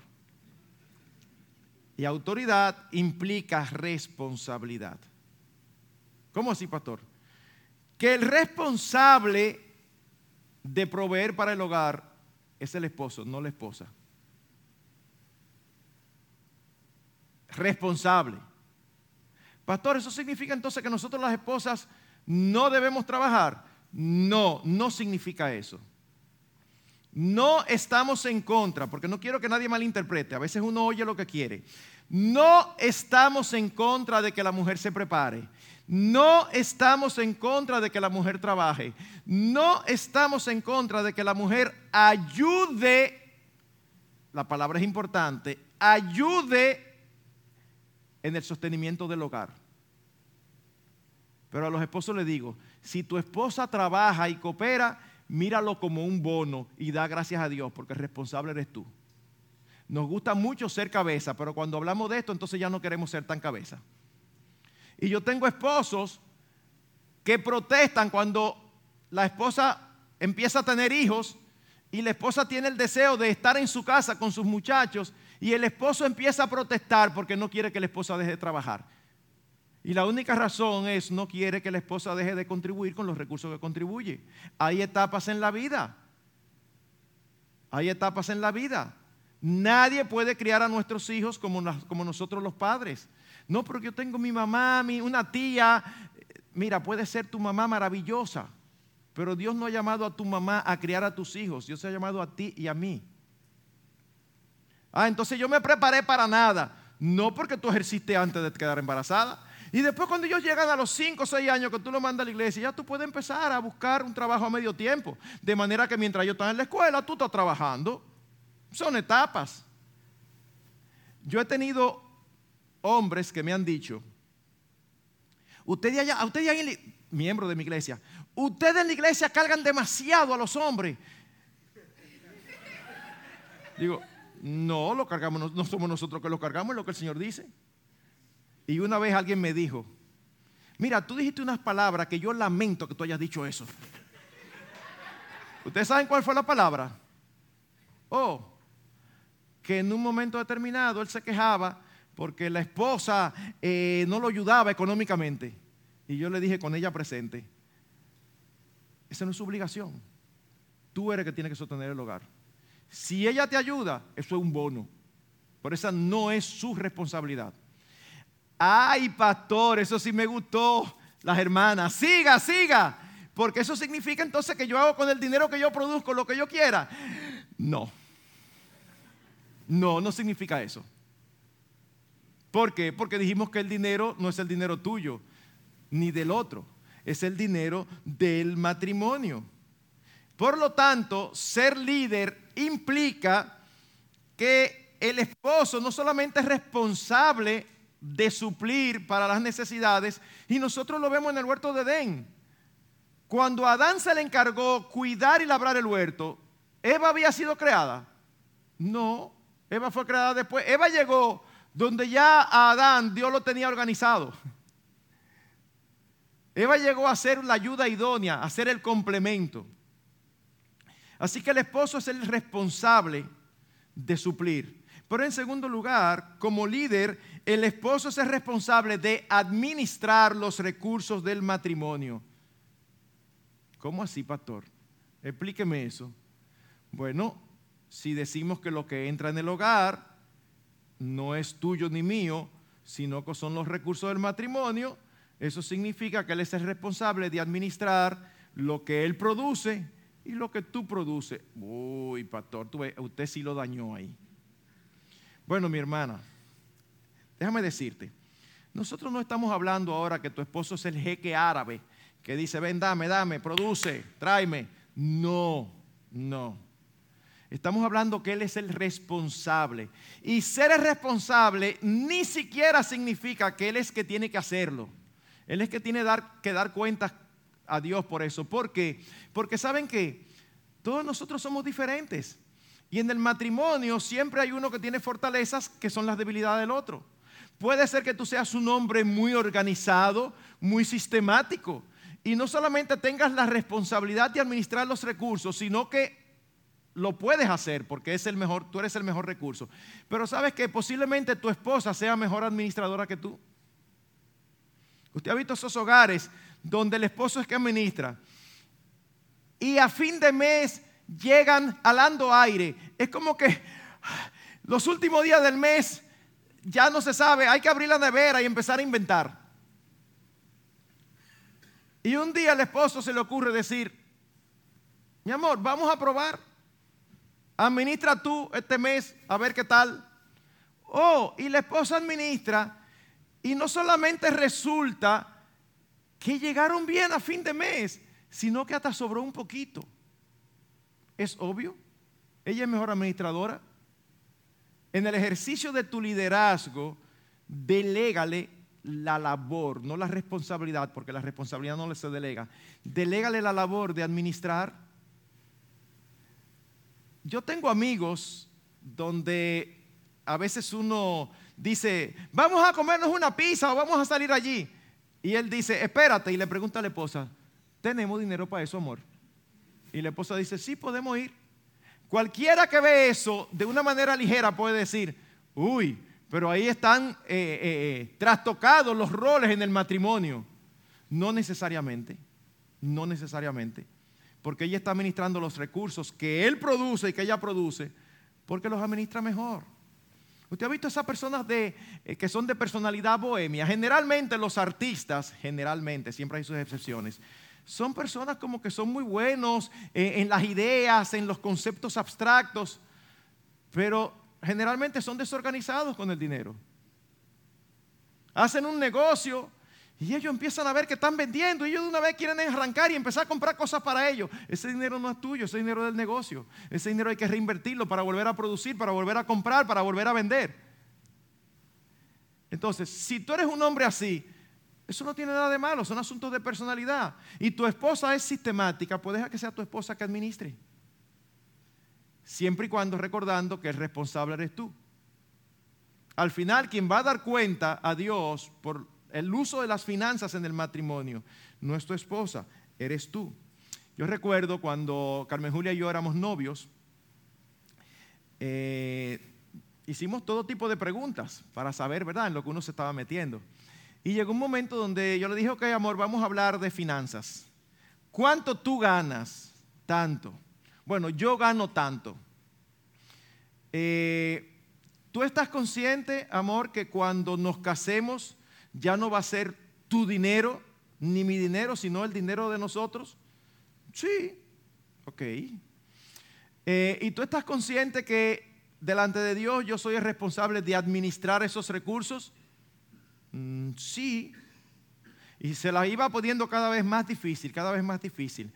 Y autoridad implica responsabilidad. ¿Cómo así, pastor? Que el responsable de proveer para el hogar es el esposo, no la esposa. Responsable. Pastor, ¿eso significa entonces que nosotros las esposas no debemos trabajar? No, no significa eso. No estamos en contra, porque no quiero que nadie malinterprete. A veces uno oye lo que quiere. No estamos en contra de que la mujer se prepare. No estamos en contra de que la mujer trabaje. No estamos en contra de que la mujer ayude, la palabra es importante, ayude en el sostenimiento del hogar. Pero a los esposos les digo, si tu esposa trabaja y coopera, míralo como un bono y da gracias a Dios, porque el responsable eres tú. Nos gusta mucho ser cabeza, pero cuando hablamos de esto, entonces ya no queremos ser tan cabeza. Y yo tengo esposos que protestan cuando la esposa empieza a tener hijos y la esposa tiene el deseo de estar en su casa con sus muchachos y el esposo empieza a protestar porque no quiere que la esposa deje de trabajar. Y la única razón es no quiere que la esposa deje de contribuir con los recursos que contribuye. Hay etapas en la vida. Hay etapas en la vida. Nadie puede criar a nuestros hijos como, nosotros los padres. No, porque yo tengo mi mamá, mi, una tía. Mira, puede ser tu mamá maravillosa, pero Dios no ha llamado a tu mamá a criar a tus hijos. Dios ha llamado a ti y a mí. Ah, entonces yo me preparé para nada. No porque tú ejerciste antes de quedar embarazada. Y después cuando ellos llegan a los 5 o 6 años que tú lo mandas a la iglesia, ya tú puedes empezar a buscar un trabajo a medio tiempo. De manera que mientras ellos están en la escuela, tú estás trabajando. Son etapas. Yo he tenido hombres que me han dicho, ustedes allá, ustedes allá, miembro de mi iglesia, ustedes en la iglesia cargan demasiado a los hombres. Digo, no, lo cargamos, no somos nosotros que lo cargamos, es lo que el Señor dice. Y una vez alguien me dijo, mira, tú dijiste unas palabras que yo lamento que tú hayas dicho eso. ¿Ustedes saben cuál fue la palabra? Oh, que en un momento determinado él se quejaba porque la esposa eh, no lo ayudaba económicamente. Y yo le dije con ella presente, esa no es su obligación. Tú eres el que tiene que sostener el hogar. Si ella te ayuda, eso es un bono. Pero esa no es su responsabilidad. Ay, pastor, eso sí me gustó. Las hermanas, siga, siga. Porque eso significa entonces que yo hago con el dinero que yo produzco lo que yo quiera. No. No, no significa eso. ¿Por qué? Porque dijimos que el dinero no es el dinero tuyo ni del otro, es el dinero del matrimonio. Por lo tanto, ser líder implica que el esposo no solamente es responsable de suplir para las necesidades. Y nosotros lo vemos en el huerto de Edén. Cuando Adán se le encargó cuidar y labrar el huerto, ¿Eva había sido creada? No, Eva fue creada después. Eva llegó donde ya a Adán Dios lo tenía organizado. Eva llegó a ser la ayuda idónea, a ser el complemento. Así que el esposo es el responsable de suplir. Pero en segundo lugar, como líder, el esposo es el responsable de administrar los recursos del matrimonio. ¿Cómo así, pastor? Explíqueme eso. Bueno, si decimos que lo que entra en el hogar no es tuyo ni mío, sino que son los recursos del matrimonio, eso significa que él es el responsable de administrar lo que él produce y lo que tú produces. Uy, pastor, usted sí lo dañó ahí. Bueno, mi hermana, déjame decirte, nosotros no estamos hablando ahora que tu esposo es el jeque árabe que dice, ven, dame, dame, produce, tráeme. No, no. Estamos hablando que Él es el responsable. Y ser el responsable ni siquiera significa que Él es que tiene que hacerlo. Él es que tiene que dar cuentas a Dios por eso. ¿Por qué? Porque saben que todos nosotros somos diferentes. Y en el matrimonio siempre hay uno que tiene fortalezas que son las debilidades del otro. Puede ser que tú seas un hombre muy organizado, muy sistemático, y no solamente tengas la responsabilidad de administrar los recursos, sino que lo puedes hacer porque es el mejor, tú eres el mejor recurso. Pero sabes que posiblemente tu esposa sea mejor administradora que tú. Usted ha visto esos hogares donde el esposo es que administra y a fin de mes llegan alando aire. Es como que los últimos días del mes ya no se sabe, hay que abrir la nevera y empezar a inventar. Y un día al esposo se le ocurre decir, mi amor, vamos a probar. Administra tú este mes a ver qué tal. Oh, y la esposa administra y no solamente resulta que llegaron bien a fin de mes, sino que hasta sobró un poquito. Es obvio. Ella es mejor administradora. En el ejercicio de tu liderazgo, delégale la labor, no la responsabilidad, porque la responsabilidad no le se delega. Delégale la labor de administrar. Yo tengo amigos donde a veces uno dice, vamos a comernos una pizza o vamos a salir allí. Y él dice, espérate, y le pregunta a la esposa, ¿tenemos dinero para eso, amor? Y la esposa dice, sí, podemos ir. Cualquiera que ve eso de una manera ligera puede decir, uy, pero ahí están eh, eh, eh, trastocados los roles en el matrimonio. No necesariamente, no necesariamente, porque ella está administrando los recursos que él produce y que ella produce, porque los administra mejor. Usted ha visto esas personas de, que son de personalidad bohemia. Generalmente los artistas, generalmente, siempre hay sus excepciones, son personas como que son muy buenos en las ideas, en los conceptos abstractos, pero generalmente son desorganizados con el dinero. Hacen un negocio y ellos empiezan a ver que están vendiendo y ellos de una vez quieren arrancar y empezar a comprar cosas para ellos. Ese dinero no es tuyo, ese dinero es del negocio. Ese dinero hay que reinvertirlo para volver a producir, para volver a comprar, para volver a vender. Entonces, si tú eres un hombre así, eso no tiene nada de malo, son asuntos de personalidad. Y tu esposa es sistemática, pues deja que sea tu esposa que administre siempre y cuando recordando que el responsable eres tú. Al final, quien va a dar cuenta a Dios por el uso de las finanzas en el matrimonio no es tu esposa, eres tú. Yo recuerdo cuando Carmen Julia y yo éramos novios, eh, hicimos todo tipo de preguntas para saber, ¿verdad?, en lo que uno se estaba metiendo. Y llegó un momento donde yo le dije, ok, amor, vamos a hablar de finanzas. ¿Cuánto tú ganas? Tanto. Bueno, yo gano tanto. Eh, ¿Tú estás consciente, amor, que cuando nos casemos ya no va a ser tu dinero, ni mi dinero, sino el dinero de nosotros? Sí, ok. Eh, ¿Y tú estás consciente que delante de Dios yo soy el responsable de administrar esos recursos? Mm, sí. Y se la iba poniendo cada vez más difícil, cada vez más difícil.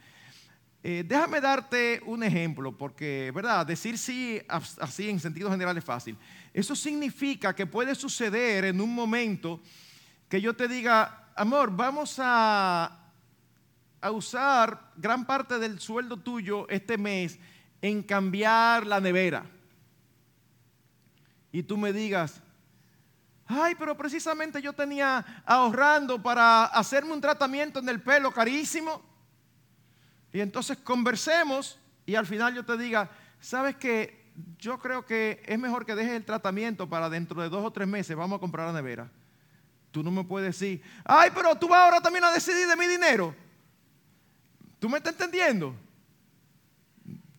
Eh, déjame darte un ejemplo, porque, ¿verdad? Decir sí así en sentido general es fácil. Eso significa que puede suceder en un momento que yo te diga, amor, vamos a, a usar gran parte del sueldo tuyo este mes en cambiar la nevera. Y tú me digas, ay, pero precisamente yo tenía ahorrando para hacerme un tratamiento en el pelo carísimo. Y entonces conversemos y al final yo te diga, ¿sabes que yo creo que es mejor que dejes el tratamiento para dentro de dos o tres meses vamos a comprar la nevera. Tú no me puedes decir, ay, pero tú vas ahora también a decidir de mi dinero. ¿Tú me estás entendiendo?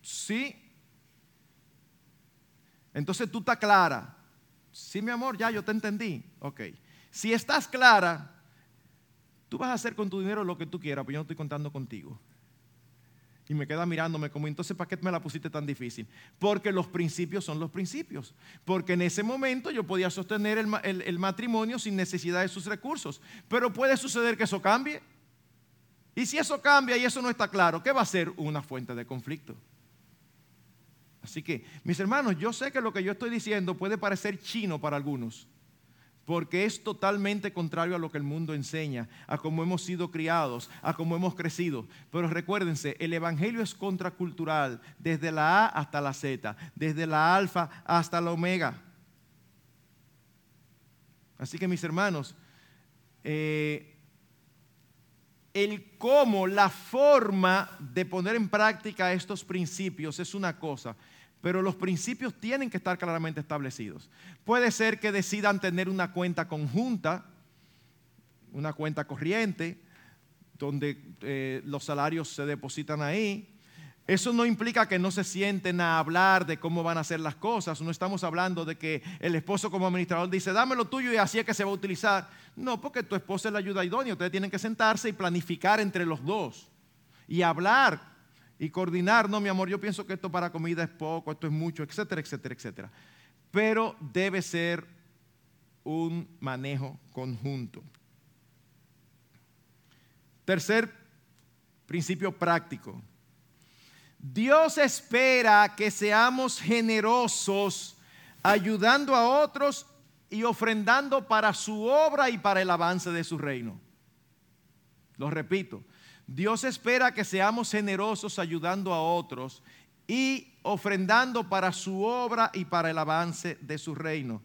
Sí. Entonces tú estás clara. Sí, mi amor, ya yo te entendí. Ok. Si estás clara, tú vas a hacer con tu dinero lo que tú quieras, pero yo no estoy contando contigo. Y me queda mirándome como, entonces, ¿para qué me la pusiste tan difícil? Porque los principios son los principios. Porque en ese momento yo podía sostener el, el matrimonio sin necesidad de sus recursos. Pero puede suceder que eso cambie. Y si eso cambia y eso no está claro, ¿qué va a ser? Una fuente de conflicto. Así que, mis hermanos, yo sé que lo que yo estoy diciendo puede parecer chino para algunos porque es totalmente contrario a lo que el mundo enseña, a cómo hemos sido criados, a cómo hemos crecido. Pero recuérdense, el Evangelio es contracultural, desde la A hasta la Z, desde la alfa hasta la omega. Así que mis hermanos, eh, el cómo, la forma de poner en práctica estos principios es una cosa, pero los principios tienen que estar claramente establecidos. Puede ser que decidan tener una cuenta conjunta, una cuenta corriente, donde eh, los salarios se depositan ahí. Eso no implica que no se sienten a hablar de cómo van a hacer las cosas. No estamos hablando de que el esposo como administrador dice, dame lo tuyo y así es que se va a utilizar. No, porque tu esposa es la ayuda idónea. Ustedes tienen que sentarse y planificar entre los dos y hablar y coordinar, no, mi amor, yo pienso que esto para comida es poco, esto es mucho, etcétera, etcétera, etcétera. Pero debe ser un manejo conjunto. Tercer principio práctico. Dios espera que seamos generosos ayudando a otros y ofrendando para su obra y para el avance de su reino. Lo repito, Dios espera que seamos generosos ayudando a otros y ofrendando para su obra y para el avance de su reino.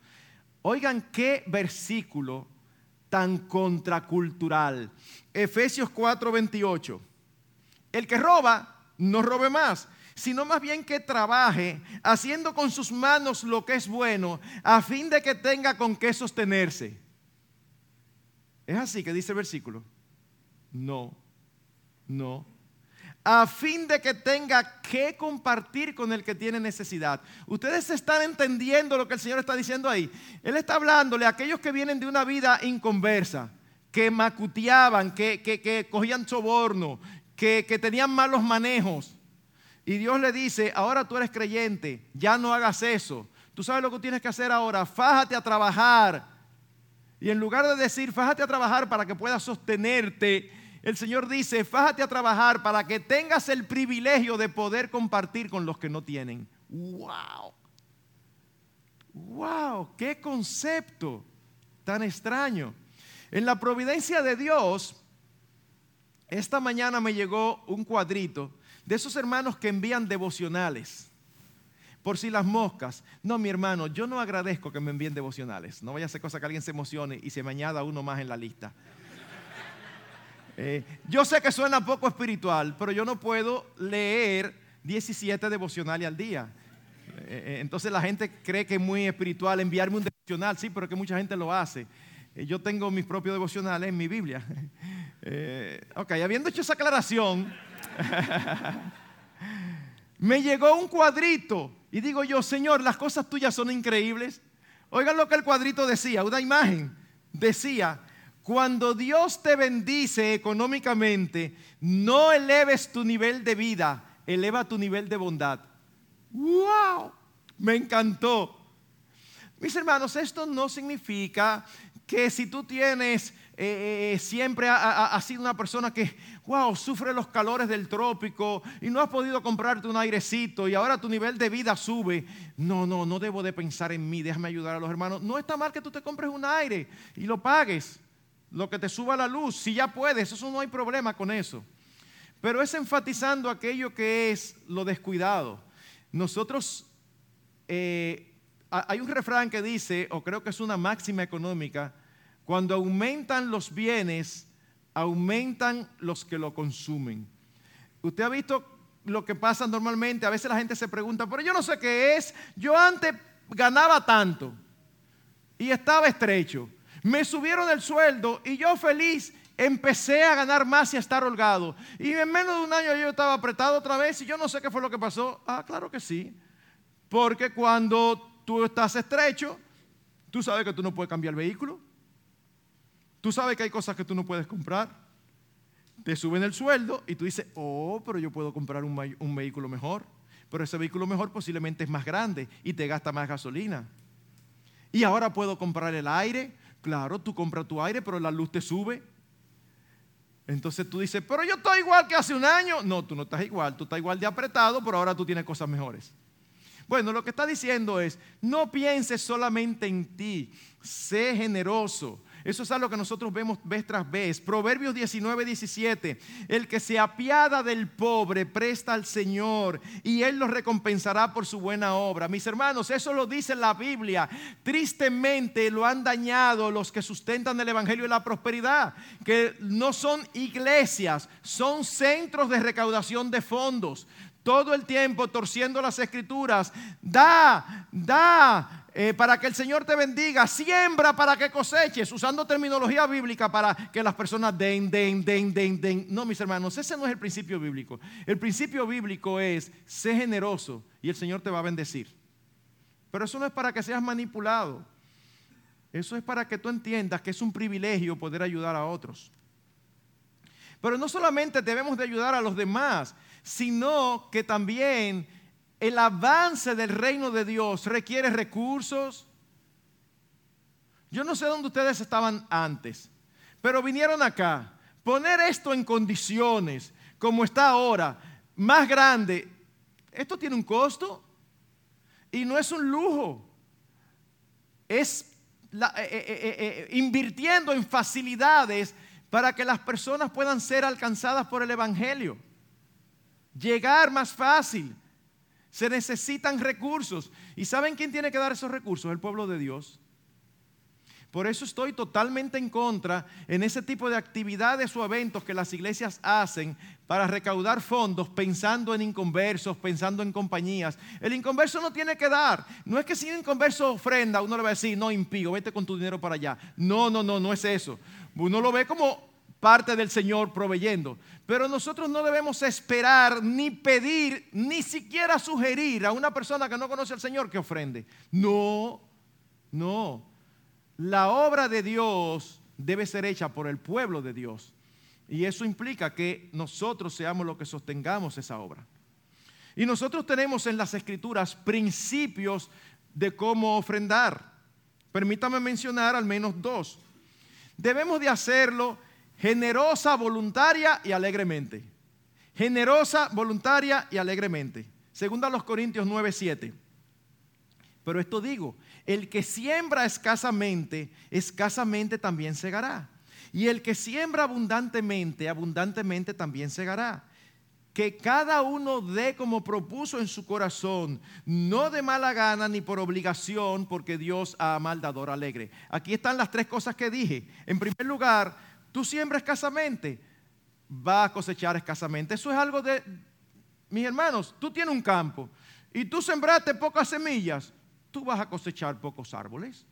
Oigan qué versículo tan contracultural. Efesios 4:28. El que roba, no robe más, sino más bien que trabaje, haciendo con sus manos lo que es bueno, a fin de que tenga con qué sostenerse. ¿Es así que dice el versículo? No. No. A fin de que tenga que compartir con el que tiene necesidad. Ustedes están entendiendo lo que el Señor está diciendo ahí. Él está hablándole a aquellos que vienen de una vida inconversa, que macuteaban, que, cogían soborno, que, que tenían malos manejos. Y Dios le dice, ahora tú eres creyente, ya no hagas eso. Tú sabes lo que tienes que hacer ahora, fájate a trabajar. Y en lugar de decir, fájate a trabajar para que puedas sostenerte, el Señor dice, fájate a trabajar para que tengas el privilegio de poder compartir con los que no tienen. ¡Wow! ¡Wow! ¡Qué concepto tan extraño! En la providencia de Dios, esta mañana me llegó un cuadrito de esos hermanos que envían devocionales. Por si las moscas. No, mi hermano, yo no agradezco que me envíen devocionales. No vaya a ser cosa que alguien se emocione y se me añada uno más en la lista. Eh, yo sé que suena poco espiritual, pero yo no puedo leer 17 devocionales al día. Eh, eh, entonces la gente cree que es muy espiritual enviarme un devocional, sí, pero que mucha gente lo hace. yo tengo mis propios devocionales en mi Biblia. ok, habiendo hecho esa aclaración, me llegó un cuadrito y digo yo, Señor, las cosas tuyas son increíbles. Oigan lo que el cuadrito decía, una imagen. Decía, cuando Dios te bendice económicamente, no eleves tu nivel de vida, eleva tu nivel de bondad. ¡Wow! Me encantó. Mis hermanos, esto no significa que si tú tienes, eh, eh, siempre has sido una persona que, wow, sufre los calores del trópico y no has podido comprarte un airecito y ahora tu nivel de vida sube. No, no, no debo de pensar en mí, déjame ayudar a los hermanos. No está mal que tú te compres un aire y lo pagues lo que te suba la luz, si ya puedes, eso no hay problema con eso. Pero es enfatizando aquello que es lo descuidado. Nosotros, eh, hay un refrán que dice, o creo que es una máxima económica, cuando aumentan los bienes, aumentan los que lo consumen. Usted ha visto lo que pasa normalmente. A veces la gente se pregunta, pero yo no sé qué es. Yo antes ganaba tanto y estaba estrecho. Me subieron el sueldo y yo feliz empecé a ganar más y a estar holgado. Y en menos de un año yo estaba apretado otra vez y yo no sé qué fue lo que pasó. Ah, claro que sí. Porque cuando tú estás estrecho, tú sabes que tú no puedes cambiar el vehículo. Tú sabes que hay cosas que tú no puedes comprar. Te suben el sueldo y tú dices, oh, pero yo puedo comprar un, un vehículo mejor. Pero ese vehículo mejor posiblemente es más grande y te gasta más gasolina. Y ahora puedo comprar el aire. Claro, tú compras tu aire, pero la luz te sube. Entonces tú dices, pero yo estoy igual que hace un año. No, tú no estás igual, tú estás igual de apretado, pero ahora tú tienes cosas mejores. Bueno, lo que está diciendo es, no pienses solamente en ti, sé generoso, eso es algo que nosotros vemos vez tras vez. Proverbios 19, 17. El que se apiada del pobre presta al Señor y Él lo recompensará por su buena obra. Mis hermanos, eso lo dice la Biblia. Tristemente lo han dañado los que sustentan el Evangelio y la prosperidad, que no son iglesias, son centros de recaudación de fondos todo el tiempo torciendo las escrituras. Da, da, eh, para que el Señor te bendiga, siembra para que coseches, usando terminología bíblica para que las personas den, den, den, den, den. No, mis hermanos, ese no es el principio bíblico. El principio bíblico es, sé generoso y el Señor te va a bendecir. Pero eso no es para que seas manipulado. Eso es para que tú entiendas que es un privilegio poder ayudar a otros. Pero no solamente debemos de ayudar a los demás, sino que también el avance del reino de Dios requiere recursos. Yo no sé dónde ustedes estaban antes, pero vinieron acá. Poner esto en condiciones como está ahora, más grande, esto tiene un costo y no es un lujo. Es eh, eh, eh, invirtiendo en facilidades para que las personas puedan ser alcanzadas por el Evangelio. Llegar más fácil se necesitan recursos. ¿Y saben quién tiene que dar esos recursos? El pueblo de Dios. Por eso estoy totalmente en contra en ese tipo de actividades o eventos que las iglesias hacen para recaudar fondos pensando en inconversos, pensando en compañías. El inconverso no tiene que dar. No es que si un inconverso ofrenda, uno le va a decir, no, impío, vete con tu dinero para allá. No, no, no, no es eso. Uno lo ve como parte del Señor proveyendo. Pero nosotros no debemos esperar ni pedir, ni siquiera sugerir a una persona que no conoce al Señor que ofrende. No, no. La obra de Dios debe ser hecha por el pueblo de Dios. Y eso implica que nosotros seamos los que sostengamos esa obra. Y nosotros tenemos en las escrituras principios de cómo ofrendar. Permítame mencionar al menos dos. Debemos de hacerlo generosa, voluntaria y alegremente. Generosa, voluntaria y alegremente. Segunda a los Corintios 9, 7. Pero esto digo, el que siembra escasamente, escasamente también segará. Y el que siembra abundantemente, abundantemente también segará. Que cada uno dé como propuso en su corazón, no de mala gana ni por obligación, porque Dios ama al dador alegre. Aquí están las tres cosas que dije. En primer lugar, Tú siembras escasamente, vas a cosechar escasamente. Eso es algo de, mis hermanos, tú tienes un campo y tú sembraste pocas semillas, tú vas a cosechar pocos árboles.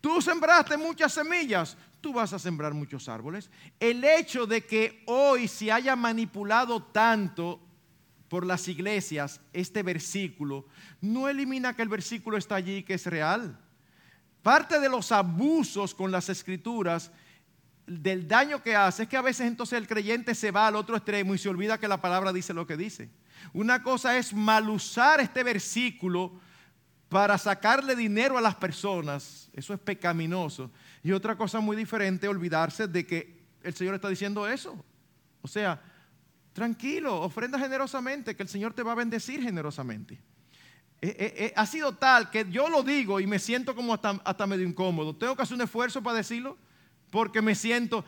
Tú sembraste muchas semillas, tú vas a sembrar muchos árboles. El hecho de que hoy se haya manipulado tanto por las iglesias este versículo, no elimina que el versículo está allí, que es real. Parte de los abusos con las escrituras del daño que hace es que a veces entonces el creyente se va al otro extremo y se olvida que la palabra dice lo que dice. Una cosa es mal usar este versículo para sacarle dinero a las personas, eso es pecaminoso. Y otra cosa muy diferente, olvidarse de que el Señor está diciendo eso. O sea, tranquilo, ofrenda generosamente, que el Señor te va a bendecir generosamente. Eh, eh, eh, ha sido tal que yo lo digo y me siento como hasta, hasta medio incómodo. Tengo que hacer un esfuerzo para decirlo porque me siento...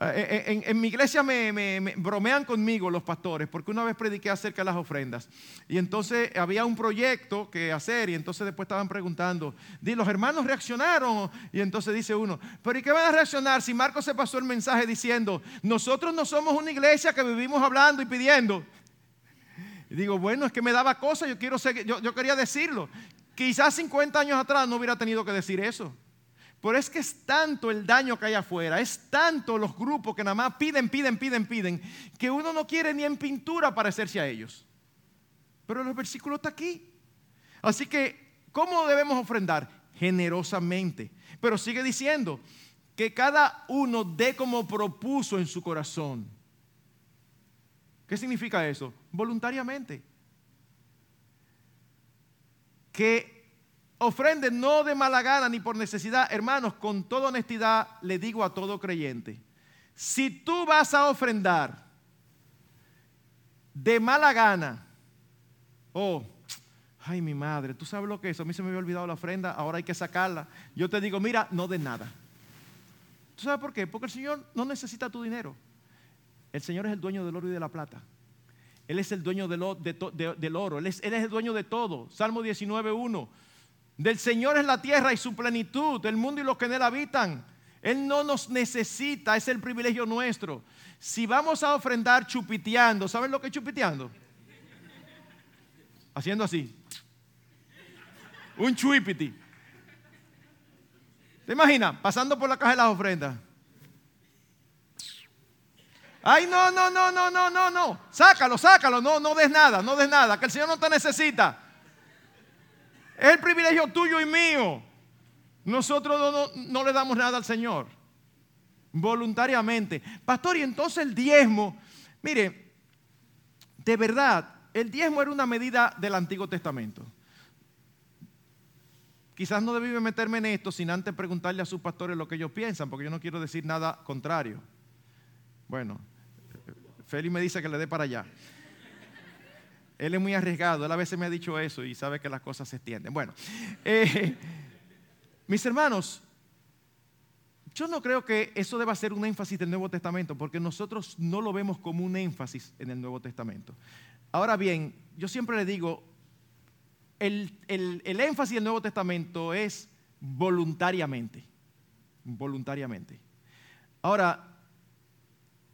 Eh, eh, en, mi iglesia me, bromean conmigo los pastores, porque una vez prediqué acerca de las ofrendas. Y entonces había un proyecto que hacer, y entonces después estaban preguntando, los hermanos reaccionaron. Y entonces dice uno, pero ¿y qué van a reaccionar si Marcos se pasó el mensaje diciendo, nosotros no somos una iglesia que vivimos hablando y pidiendo? Y digo, bueno, es que me daba cosas, yo, quiero yo, yo quería decirlo. Quizás 50 años atrás no hubiera tenido que decir eso. Pero es que es tanto el daño que hay afuera, es tanto los grupos que nada más piden, piden, piden, piden, que uno no quiere ni en pintura parecerse a ellos. Pero el versículo está aquí. Así que, ¿cómo debemos ofrendar? Generosamente. Pero sigue diciendo que cada uno dé como propuso en su corazón. ¿Qué significa eso? Voluntariamente. Que Ofrende no de mala gana ni por necesidad. Hermanos, con toda honestidad le digo a todo creyente, si tú vas a ofrendar de mala gana, oh, ay mi madre, tú sabes lo que es, a mí se me había olvidado la ofrenda, ahora hay que sacarla. Yo te digo, mira, no de nada. ¿Tú sabes por qué? Porque el Señor no necesita tu dinero. El Señor es el dueño del oro y de la plata. Él es el dueño del, oro, él es, él es el dueño de todo. Salmo 19.1. Del Señor es la tierra y su plenitud, el mundo y los que en él habitan. Él no nos necesita, es el privilegio nuestro. Si vamos a ofrendar chupiteando, ¿saben lo que es chupiteando? Haciendo así. Un chuipiti. ¿Te imaginas? Pasando por la caja de las ofrendas. Ay, no, no, no, no, no, no, no. Sácalo, sácalo. No, no des nada, no des nada. Que el Señor no te necesita. Es el privilegio tuyo y mío. Nosotros no, le damos nada al Señor. Voluntariamente. Pastor, y entonces el diezmo. Mire, de verdad, el diezmo era una medida del Antiguo Testamento. Quizás no debí meterme en esto sin antes preguntarle a sus pastores lo que ellos piensan, porque yo no quiero decir nada contrario. Bueno, Félix me dice que le dé para allá. Él es muy arriesgado, él a veces me ha dicho eso y sabe que las cosas se extienden. Bueno, eh, mis hermanos, yo no creo que eso deba ser un énfasis del Nuevo Testamento, porque nosotros no lo vemos como un énfasis en el Nuevo Testamento. Ahora bien, yo siempre le digo, el, el énfasis del Nuevo Testamento es voluntariamente, voluntariamente. Ahora,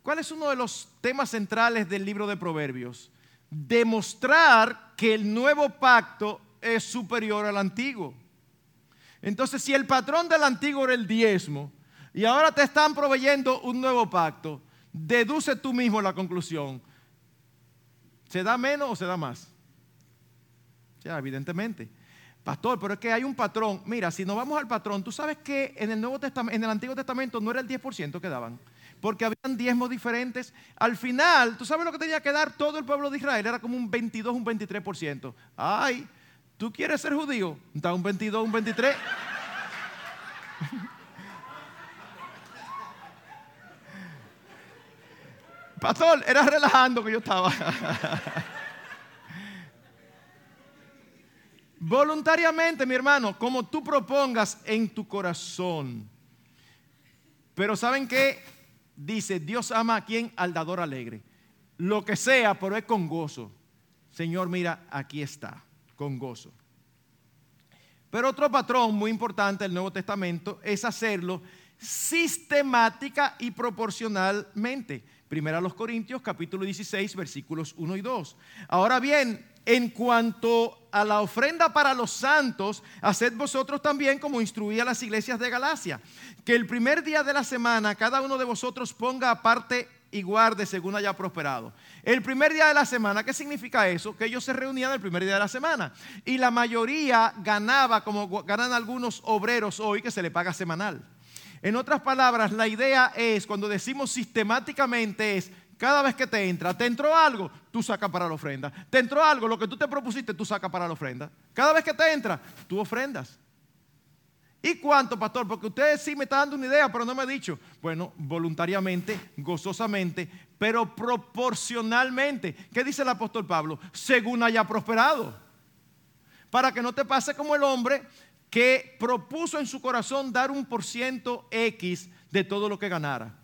¿cuál es uno de los temas centrales del libro de Proverbios? Demostrar que el nuevo pacto es superior al antiguo. Entonces, si el patrón del antiguo era el diezmo y ahora te están proveyendo un nuevo pacto, deduce tú mismo la conclusión. ¿Se da menos o se da más? Ya, evidentemente. Pastor, pero es que hay un patrón. Mira, si nos vamos al patrón, tú sabes que en el, Nuevo Testamento, en el Antiguo Testamento no era el 10% que daban porque habían diezmos diferentes. Al final, ¿tú sabes lo que tenía que dar todo el pueblo de Israel? Era como un 22, un 23%. Ay, ¿tú quieres ser judío? Da un 22, un 23. Pastor, era relajando que yo estaba. Voluntariamente, mi hermano, como tú propongas en tu corazón. Pero ¿saben qué? Dice, Dios ama a quien al dador alegre. Lo que sea, pero es con gozo. Señor, mira, aquí está, con gozo. Pero otro patrón muy importante del Nuevo Testamento es hacerlo sistemática y proporcionalmente. Primera a los Corintios, capítulo 16, versículos 1 y 2. Ahora bien, en cuanto a la ofrenda para los santos, haced vosotros también como instruía las iglesias de Galacia, que el primer día de la semana cada uno de vosotros ponga aparte y guarde según haya prosperado. El primer día de la semana, ¿qué significa eso? Que ellos se reunían el primer día de la semana y la mayoría ganaba como ganan algunos obreros hoy que se le paga semanal. En otras palabras, la idea es, cuando decimos sistemáticamente, es cada vez que te entra, te entró algo, tú sacas para la ofrenda. Te entró algo, lo que tú te propusiste, tú sacas para la ofrenda. Cada vez que te entra, tú ofrendas. ¿Y cuánto, pastor? Porque usted sí me está dando una idea, pero no me ha dicho. Bueno, voluntariamente, gozosamente, pero proporcionalmente. ¿Qué dice el apóstol Pablo? Según haya prosperado. Para que no te pase como el hombre que propuso en su corazón dar un por ciento X de todo lo que ganara.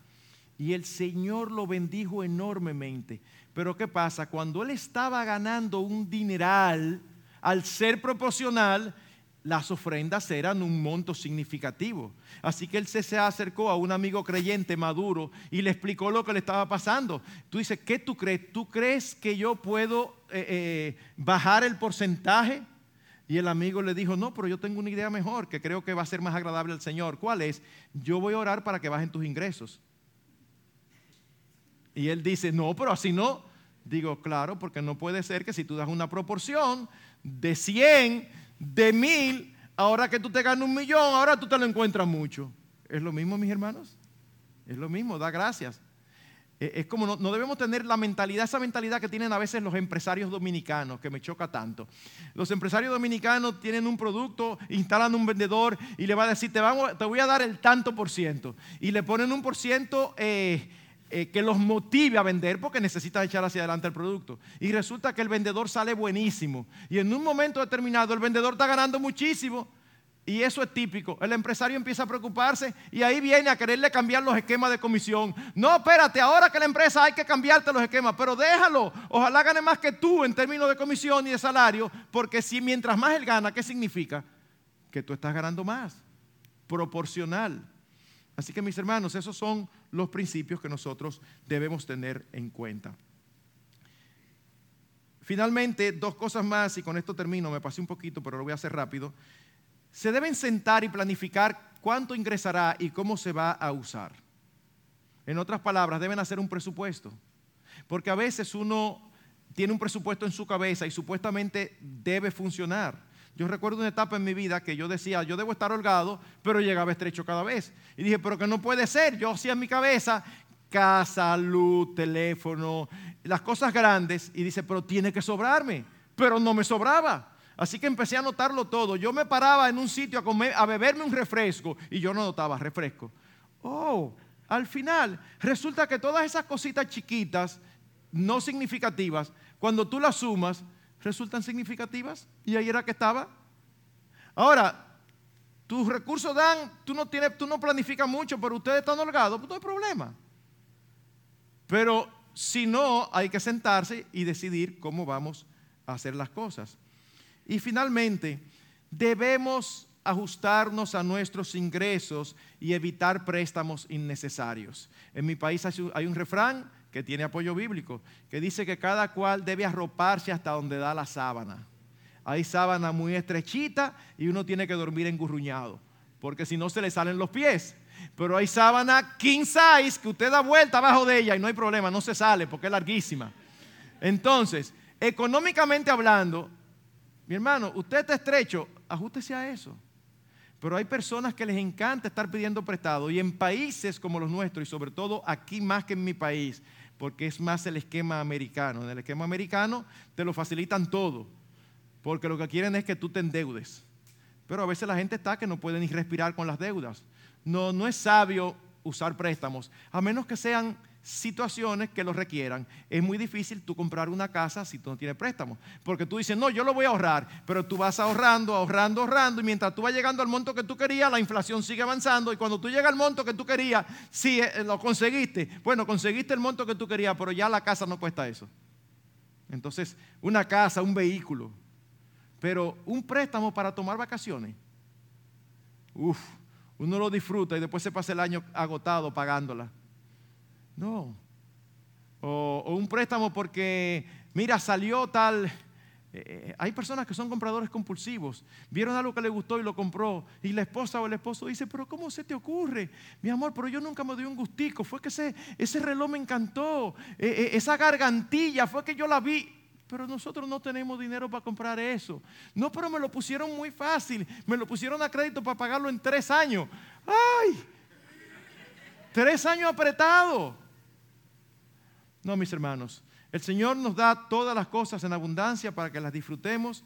Y el Señor lo bendijo enormemente. Pero ¿qué pasa? Cuando él estaba ganando un dineral, al ser proporcional, las ofrendas eran un monto significativo. Así que él se acercó a un amigo creyente maduro y le explicó lo que le estaba pasando. Tú dices, ¿qué tú crees? ¿Tú crees que yo puedo eh, eh, bajar el porcentaje? Y el amigo le dijo, no, pero yo tengo una idea mejor que creo que va a ser más agradable al Señor. ¿Cuál es? Yo voy a orar para que bajen tus ingresos. Y él dice, no, pero así no. Digo, claro, porque no puede ser que si tú das una proporción de 100, de 1000, ahora que tú te ganas un millón, ahora tú te lo encuentras mucho. Es lo mismo, mis hermanos. Es lo mismo, da gracias. E, es como no, debemos tener la mentalidad, esa mentalidad que tienen a veces los empresarios dominicanos, que me choca tanto. Los empresarios dominicanos tienen un producto, instalan un vendedor y le va a decir, te, vamos, te voy a dar el tanto por ciento. Y le ponen un por ciento eh, eh, que los motive a vender porque necesitan echar hacia adelante el producto. Y resulta que el vendedor sale buenísimo. Y en un momento determinado el vendedor está ganando muchísimo. Y eso es típico. El empresario empieza a preocuparse y ahí viene a quererle cambiar los esquemas de comisión. No, espérate, ahora que la empresa hay que cambiarte los esquemas, pero déjalo. Ojalá gane más que tú en términos de comisión y de salario, porque si mientras más él gana, ¿qué significa? Que tú estás ganando más. Proporcional. Así que mis hermanos, esos son los principios que nosotros debemos tener en cuenta. Finalmente, dos cosas más, y con esto termino, me pasé un poquito, pero lo voy a hacer rápido. Se deben sentar y planificar cuánto ingresará y cómo se va a usar. En otras palabras, deben hacer un presupuesto. Porque a veces uno tiene un presupuesto en su cabeza y supuestamente debe funcionar. Yo recuerdo una etapa en mi vida que yo decía, yo debo estar holgado, pero llegaba estrecho cada vez. Y dije, pero que no puede ser. Yo hacía en mi cabeza casa, luz, teléfono, las cosas grandes. Y dice, pero tiene que sobrarme. Pero no me sobraba. Así que empecé a notarlo todo. Yo me paraba en un sitio a, comer, a beberme un refresco y yo no notaba refresco. Oh, al final resulta que todas esas cositas chiquitas, no significativas, cuando tú las sumas, resultan significativas y ahí era que estaba. Ahora, tus recursos dan, tú no, tienes, tú no planificas mucho, pero ustedes están holgados, pues no hay problema. Pero si no, hay que sentarse y decidir cómo vamos a hacer las cosas. Y finalmente, debemos ajustarnos a nuestros ingresos y evitar préstamos innecesarios. En mi país hay un refrán que tiene apoyo bíblico, que dice que cada cual debe arroparse hasta donde da la sábana. Hay sábana muy estrechita y uno tiene que dormir engurruñado, porque si no se le salen los pies. Pero hay sábana king size que usted da vuelta abajo de ella y no hay problema, no se sale porque es larguísima. Entonces, económicamente hablando, mi hermano, usted está estrecho, ajustese a eso. Pero hay personas que les encanta estar pidiendo prestado y en países como los nuestros y sobre todo aquí más que en mi país, porque es más el esquema americano. En el esquema americano te lo facilitan todo, porque lo que quieren es que tú te endeudes. Pero a veces la gente está que no puede ni respirar con las deudas. No, no es sabio usar préstamos, a menos que sean situaciones que lo requieran. Es muy difícil tú comprar una casa si tú no tienes préstamo. Porque tú dices, no, yo lo voy a ahorrar, pero tú vas ahorrando, ahorrando, ahorrando, y mientras tú vas llegando al monto que tú querías, la inflación sigue avanzando, y cuando tú llegas al monto que tú querías, sí, eh, lo conseguiste. Bueno, conseguiste el monto que tú querías, pero ya la casa no cuesta eso. Entonces, una casa, un vehículo, pero un préstamo para tomar vacaciones, uff, uno lo disfruta y después se pasa el año agotado pagándola. No. O, un préstamo porque, mira, salió tal... Eh, eh, hay personas que son compradores compulsivos. Vieron algo que le gustó y lo compró. Y la esposa o el esposo dice, pero ¿cómo se te ocurre? Mi amor, pero yo nunca me doy un gustico. Fue que ese, ese reloj me encantó. Eh, esa gargantilla fue que yo la vi. Pero nosotros no tenemos dinero para comprar eso. No, pero me lo pusieron muy fácil. Me lo pusieron a crédito para pagarlo en tres años. ¡Ay! Tres años apretado. No, mis hermanos. El Señor nos da todas las cosas en abundancia para que las disfrutemos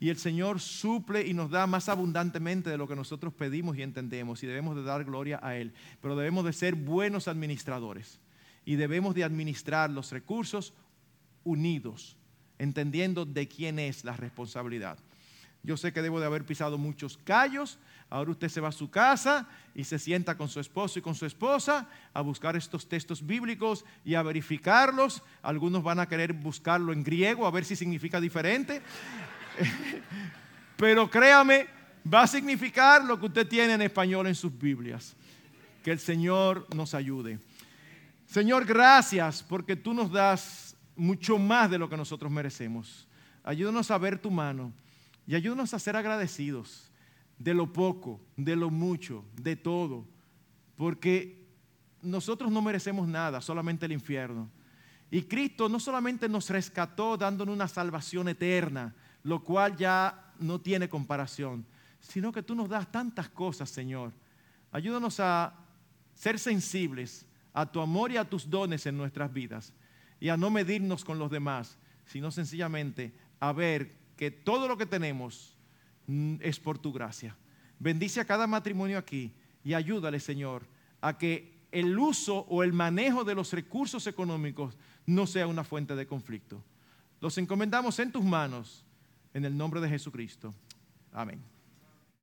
y el Señor suple y nos da más abundantemente de lo que nosotros pedimos y entendemos y debemos de dar gloria a Él. Pero debemos de ser buenos administradores y debemos de administrar los recursos unidos, entendiendo de quién es la responsabilidad. Yo sé que debo de haber pisado muchos callos. Ahora usted se va a su casa y se sienta con su esposo y con su esposa a buscar estos textos bíblicos y a verificarlos. Algunos van a querer buscarlo en griego a ver si significa diferente. Pero créame, va a significar lo que usted tiene en español en sus Biblias. Que el Señor nos ayude. Señor, gracias porque tú nos das mucho más de lo que nosotros merecemos. Ayúdanos a ver tu mano y ayúdanos a ser agradecidos de lo poco, de lo mucho, de todo, porque nosotros no merecemos nada, solamente el infierno. Y Cristo no solamente nos rescató dándonos una salvación eterna, lo cual ya no tiene comparación, sino que tú nos das tantas cosas, Señor. Ayúdanos a ser sensibles a tu amor y a tus dones en nuestras vidas y a no medirnos con los demás, sino sencillamente a ver que todo lo que tenemos mm, es por tu gracia. Bendice a cada matrimonio aquí y ayúdale, Señor, a que el uso o el manejo de los recursos económicos no sea una fuente de conflicto. Los encomendamos en tus manos, en el nombre de Jesucristo. Amén.